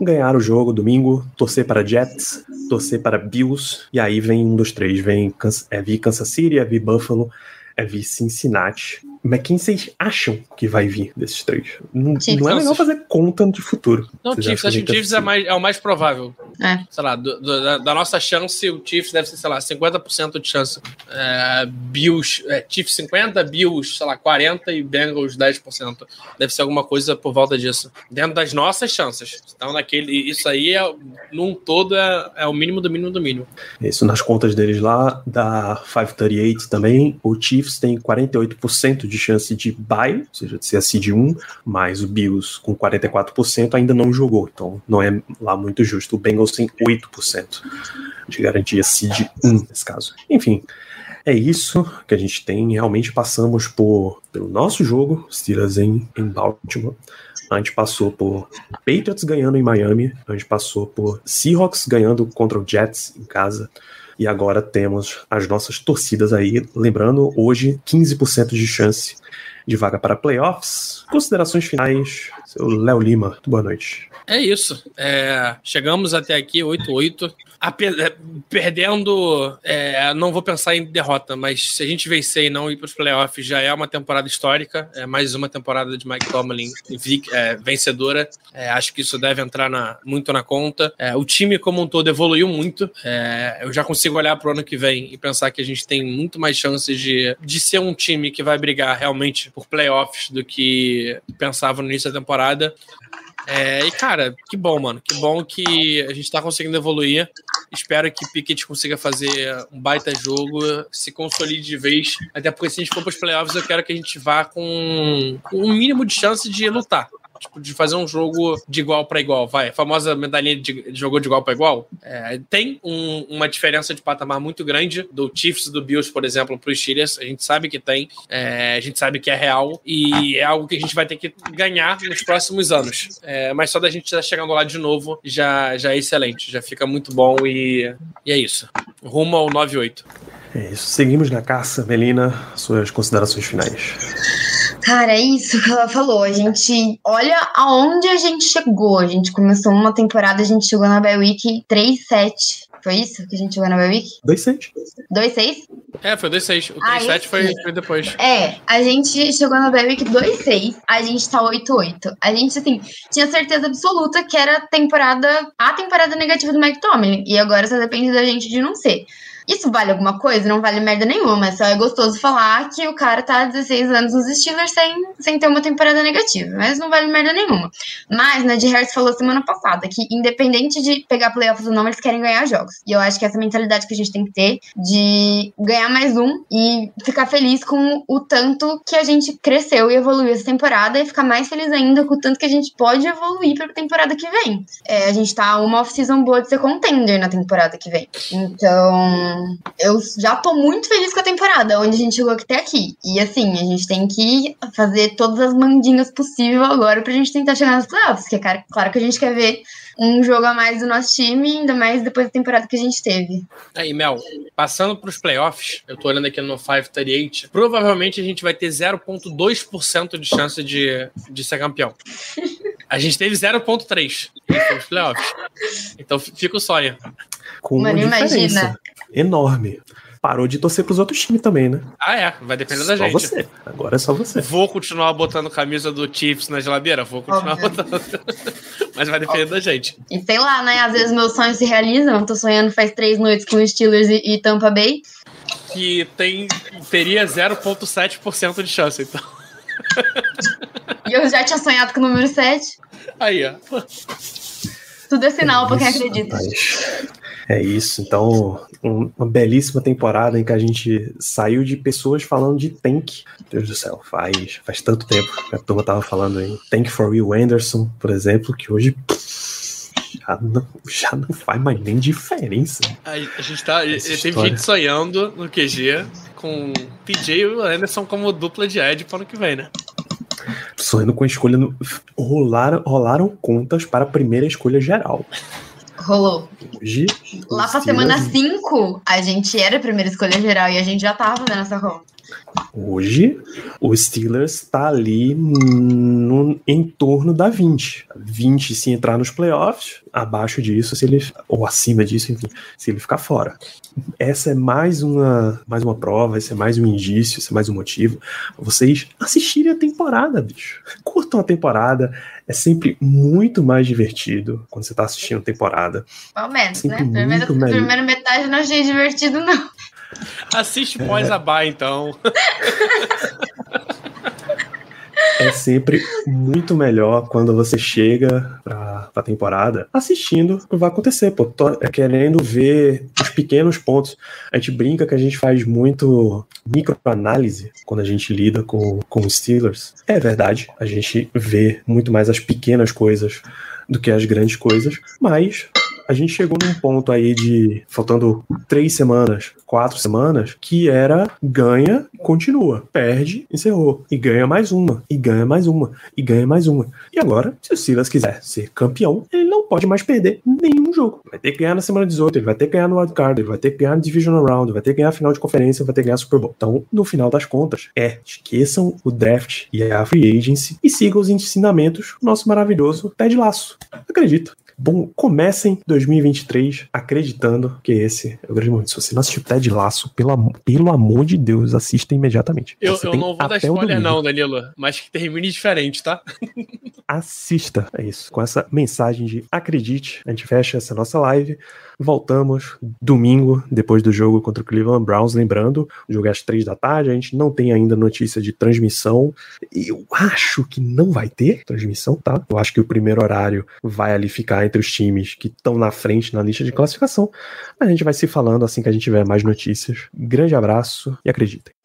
Ganhar o jogo domingo, torcer para Jets, torcer para Bills, e aí vem um dos três. Vem é vir Kansas City, é vir Buffalo, é vir Cincinnati. Mas quem vocês acham que vai vir desses três? Não, Chiefs. não é legal fazer conta de futuro. Não, Vocês Chiefs, acho que o que Chiefs é, mais, é o mais provável. É. Sei lá, do- do- da, da nossa chance, o Chiefs deve ser, sei lá, 50% de chance. É, Bills, é, Chiefs 50, Bills, sei lá, 40 e Bengals 10%. Deve ser alguma coisa por volta disso. Dentro das nossas chances. Então, naquele, isso aí, é, num todo, é, é o mínimo do mínimo do mínimo. Isso nas contas deles lá, da 538 também, o Chiefs tem 48% de chance de bye, ou seja, de ser a seed 1, mas o Bills com 44% ainda não jogou, então não é lá muito justo. O Bengals tem 8% de garantia seed 1 nesse caso. Enfim, é isso que a gente tem. Realmente passamos por pelo nosso jogo, Steelers em, em Baltimore. A gente passou por Patriots ganhando em Miami, a gente passou por Seahawks ganhando contra o Jets em casa. E agora temos as nossas torcidas aí. Lembrando, hoje, 15% de chance de vaga para playoffs. Considerações finais, seu Léo Lima. Boa noite. É isso. É, chegamos até aqui, 8-8. Ape- é, Perdendo, é, não vou pensar em derrota, mas se a gente vencer e não ir para os playoffs, já é uma temporada histórica. É mais uma temporada de Mike Tomlin é, vencedora. É, acho que isso deve entrar na- muito na conta. É, o time como um todo evoluiu muito. Eu já consigo olhar para o ano que vem e pensar que a gente tem muito mais chances de, de ser um time que vai brigar realmente por playoffs do que pensava no início da temporada. É, e, cara, que bom, mano. Que bom que a gente tá conseguindo evoluir. Espero que Pickett consiga fazer um baita jogo, se consolide de vez. Até porque se a gente for pros playoffs, eu quero que a gente vá com com um mínimo de chance de lutar. Tipo, de fazer um jogo de igual para igual, vai. A famosa medalhinha de, de jogou de igual para igual. É, tem um- uma diferença de patamar muito grande do Chiefs e do Bills, por exemplo, para os Steelers. A gente sabe que tem, é, a gente sabe que é real e é algo que a gente vai ter que ganhar nos próximos anos. É, mas só da gente estar chegando lá de novo já, já é excelente, já fica muito bom e, e é isso. Rumo ao 9-8. É isso. Seguimos na caça. Melina, suas considerações finais. Cara, é isso que ela falou. A gente olha aonde a gente chegou. A gente começou uma temporada, a gente chegou na Bell Week 3-7. Foi isso que a gente chegou na Bell Week? 2-7. 2-6? É, foi 2-6. O Ah, 3-7 foi, esse. foi depois. É, a gente chegou na Bell Week 2-6, a gente tá 8-8. A gente, assim, tinha certeza absoluta que era a temporada, a temporada negativa do Mike Tomlin. E agora só depende da gente de não ser. Isso vale alguma coisa? Não vale merda nenhuma, mas só é gostoso falar que o cara tá há 16 anos nos Steelers sem, sem ter uma temporada negativa. Mas não vale merda nenhuma. Mas, né, de Harris falou semana passada que, independente de pegar playoffs ou não, eles querem ganhar jogos. E eu acho que essa mentalidade que a gente tem que ter de ganhar mais um e ficar feliz com o tanto que a gente cresceu e evoluiu essa temporada e ficar mais feliz ainda com o tanto que a gente pode evoluir pra temporada que vem. É, a gente tá uma off-season boa de ser contender na temporada que vem. Então, Então, eu já tô muito feliz com a temporada, onde a gente chegou até aqui. E assim, a gente tem que fazer todas as mandingas possível agora pra gente tentar chegar nos playoffs, que é claro que a gente quer ver um jogo a mais do nosso time, ainda mais depois da temporada que a gente teve. Aí, Mel, passando para os playoffs, eu tô olhando aqui no 538, provavelmente a gente vai ter 0,2% de chance de, de ser campeão. A gente teve 0,3% nos playoffs. Então fica o sonho. Com uma Mano, imagina. Enorme parou de torcer pros outros times também, né? Ah, é. Vai depender da só gente. você. Agora é só você. Vou continuar botando camisa do Chiefs na geladeira? Vou continuar Óbvio. botando. Mas vai depender Óbvio. da gente. E sei lá, né? Às vezes meus sonhos se realizam. Eu tô sonhando faz três noites com Steelers e, e Tampa Bay. Que tem, teria 0,7% de chance, então. E eu já tinha sonhado com o número 7. Aí, ó. Tudo é sinal é pra quem acredita. É isso. Então, uma belíssima temporada em que a gente saiu de pessoas falando de Tank. Deus do céu, faz, faz tanto tempo que a turma tava falando em Tank for Will Anderson, por exemplo, que hoje já não, já não faz mais nem diferença. A, a gente tá. Tem gente sonhando no QG com PJ e o Anderson como dupla de Ed para o ano que vem, né? Sonhando com a escolha. No, rolaram, rolaram contas para a primeira escolha geral. Rolou. Lá pra semana 5, a gente era a primeira escolha geral e a gente já tava fazendo essa. Hoje, o Steelers está ali no, em torno da 20. 20 se entrar nos playoffs, abaixo disso, se ele ou acima disso, enfim, se ele ficar fora. Essa é mais uma, mais uma prova, esse é mais um indício, esse é mais um motivo vocês assistirem a temporada, bicho. Curtam a temporada, é sempre muito mais divertido quando você está assistindo a temporada. Pelo menos, né? Primeira, primeira metade não achei divertido, não. Assiste pós a bar, então. É sempre muito melhor quando você chega pra, pra temporada assistindo o que vai acontecer, pô. Tô é querendo ver os pequenos pontos. A gente brinca que a gente faz muito microanálise quando a gente lida com, com os Steelers. É verdade, a gente vê muito mais as pequenas coisas do que as grandes coisas, mas a gente chegou num ponto aí de faltando três semanas, quatro semanas, que era ganha, continua, perde, encerrou, e ganha mais uma, e ganha mais uma, e ganha mais uma. E agora, se o Silas quiser ser campeão, ele não pode mais perder nenhum jogo. Vai ter que ganhar na semana 18, ele vai ter que ganhar no wildcard, ele vai ter que ganhar no Divisional Round, vai ter que ganhar final de conferência, vai ter que ganhar Super Bowl. Então, no final das contas, é, esqueçam o draft e a free agency e sigam os ensinamentos do nosso maravilhoso Ted Laço. Acredito. Bom, comecem 2023 acreditando que esse é o grande momento. Se você não assistiu Ted Laço, pelo, pelo amor de Deus, assista imediatamente. Eu, eu não vou dar spoiler, não, Danilo, mas que termine diferente, tá? assista, é isso. Com essa mensagem de acredite, a gente fecha essa nossa live. Voltamos domingo, depois do jogo contra o Cleveland Browns. Lembrando, o jogo é às três da tarde. A gente não tem ainda notícia de transmissão. Eu acho que não vai ter transmissão, tá? Eu acho que o primeiro horário vai ali ficar entre os times que estão na frente na lista de classificação. A gente vai se falando assim que a gente tiver mais notícias. Grande abraço e acreditem.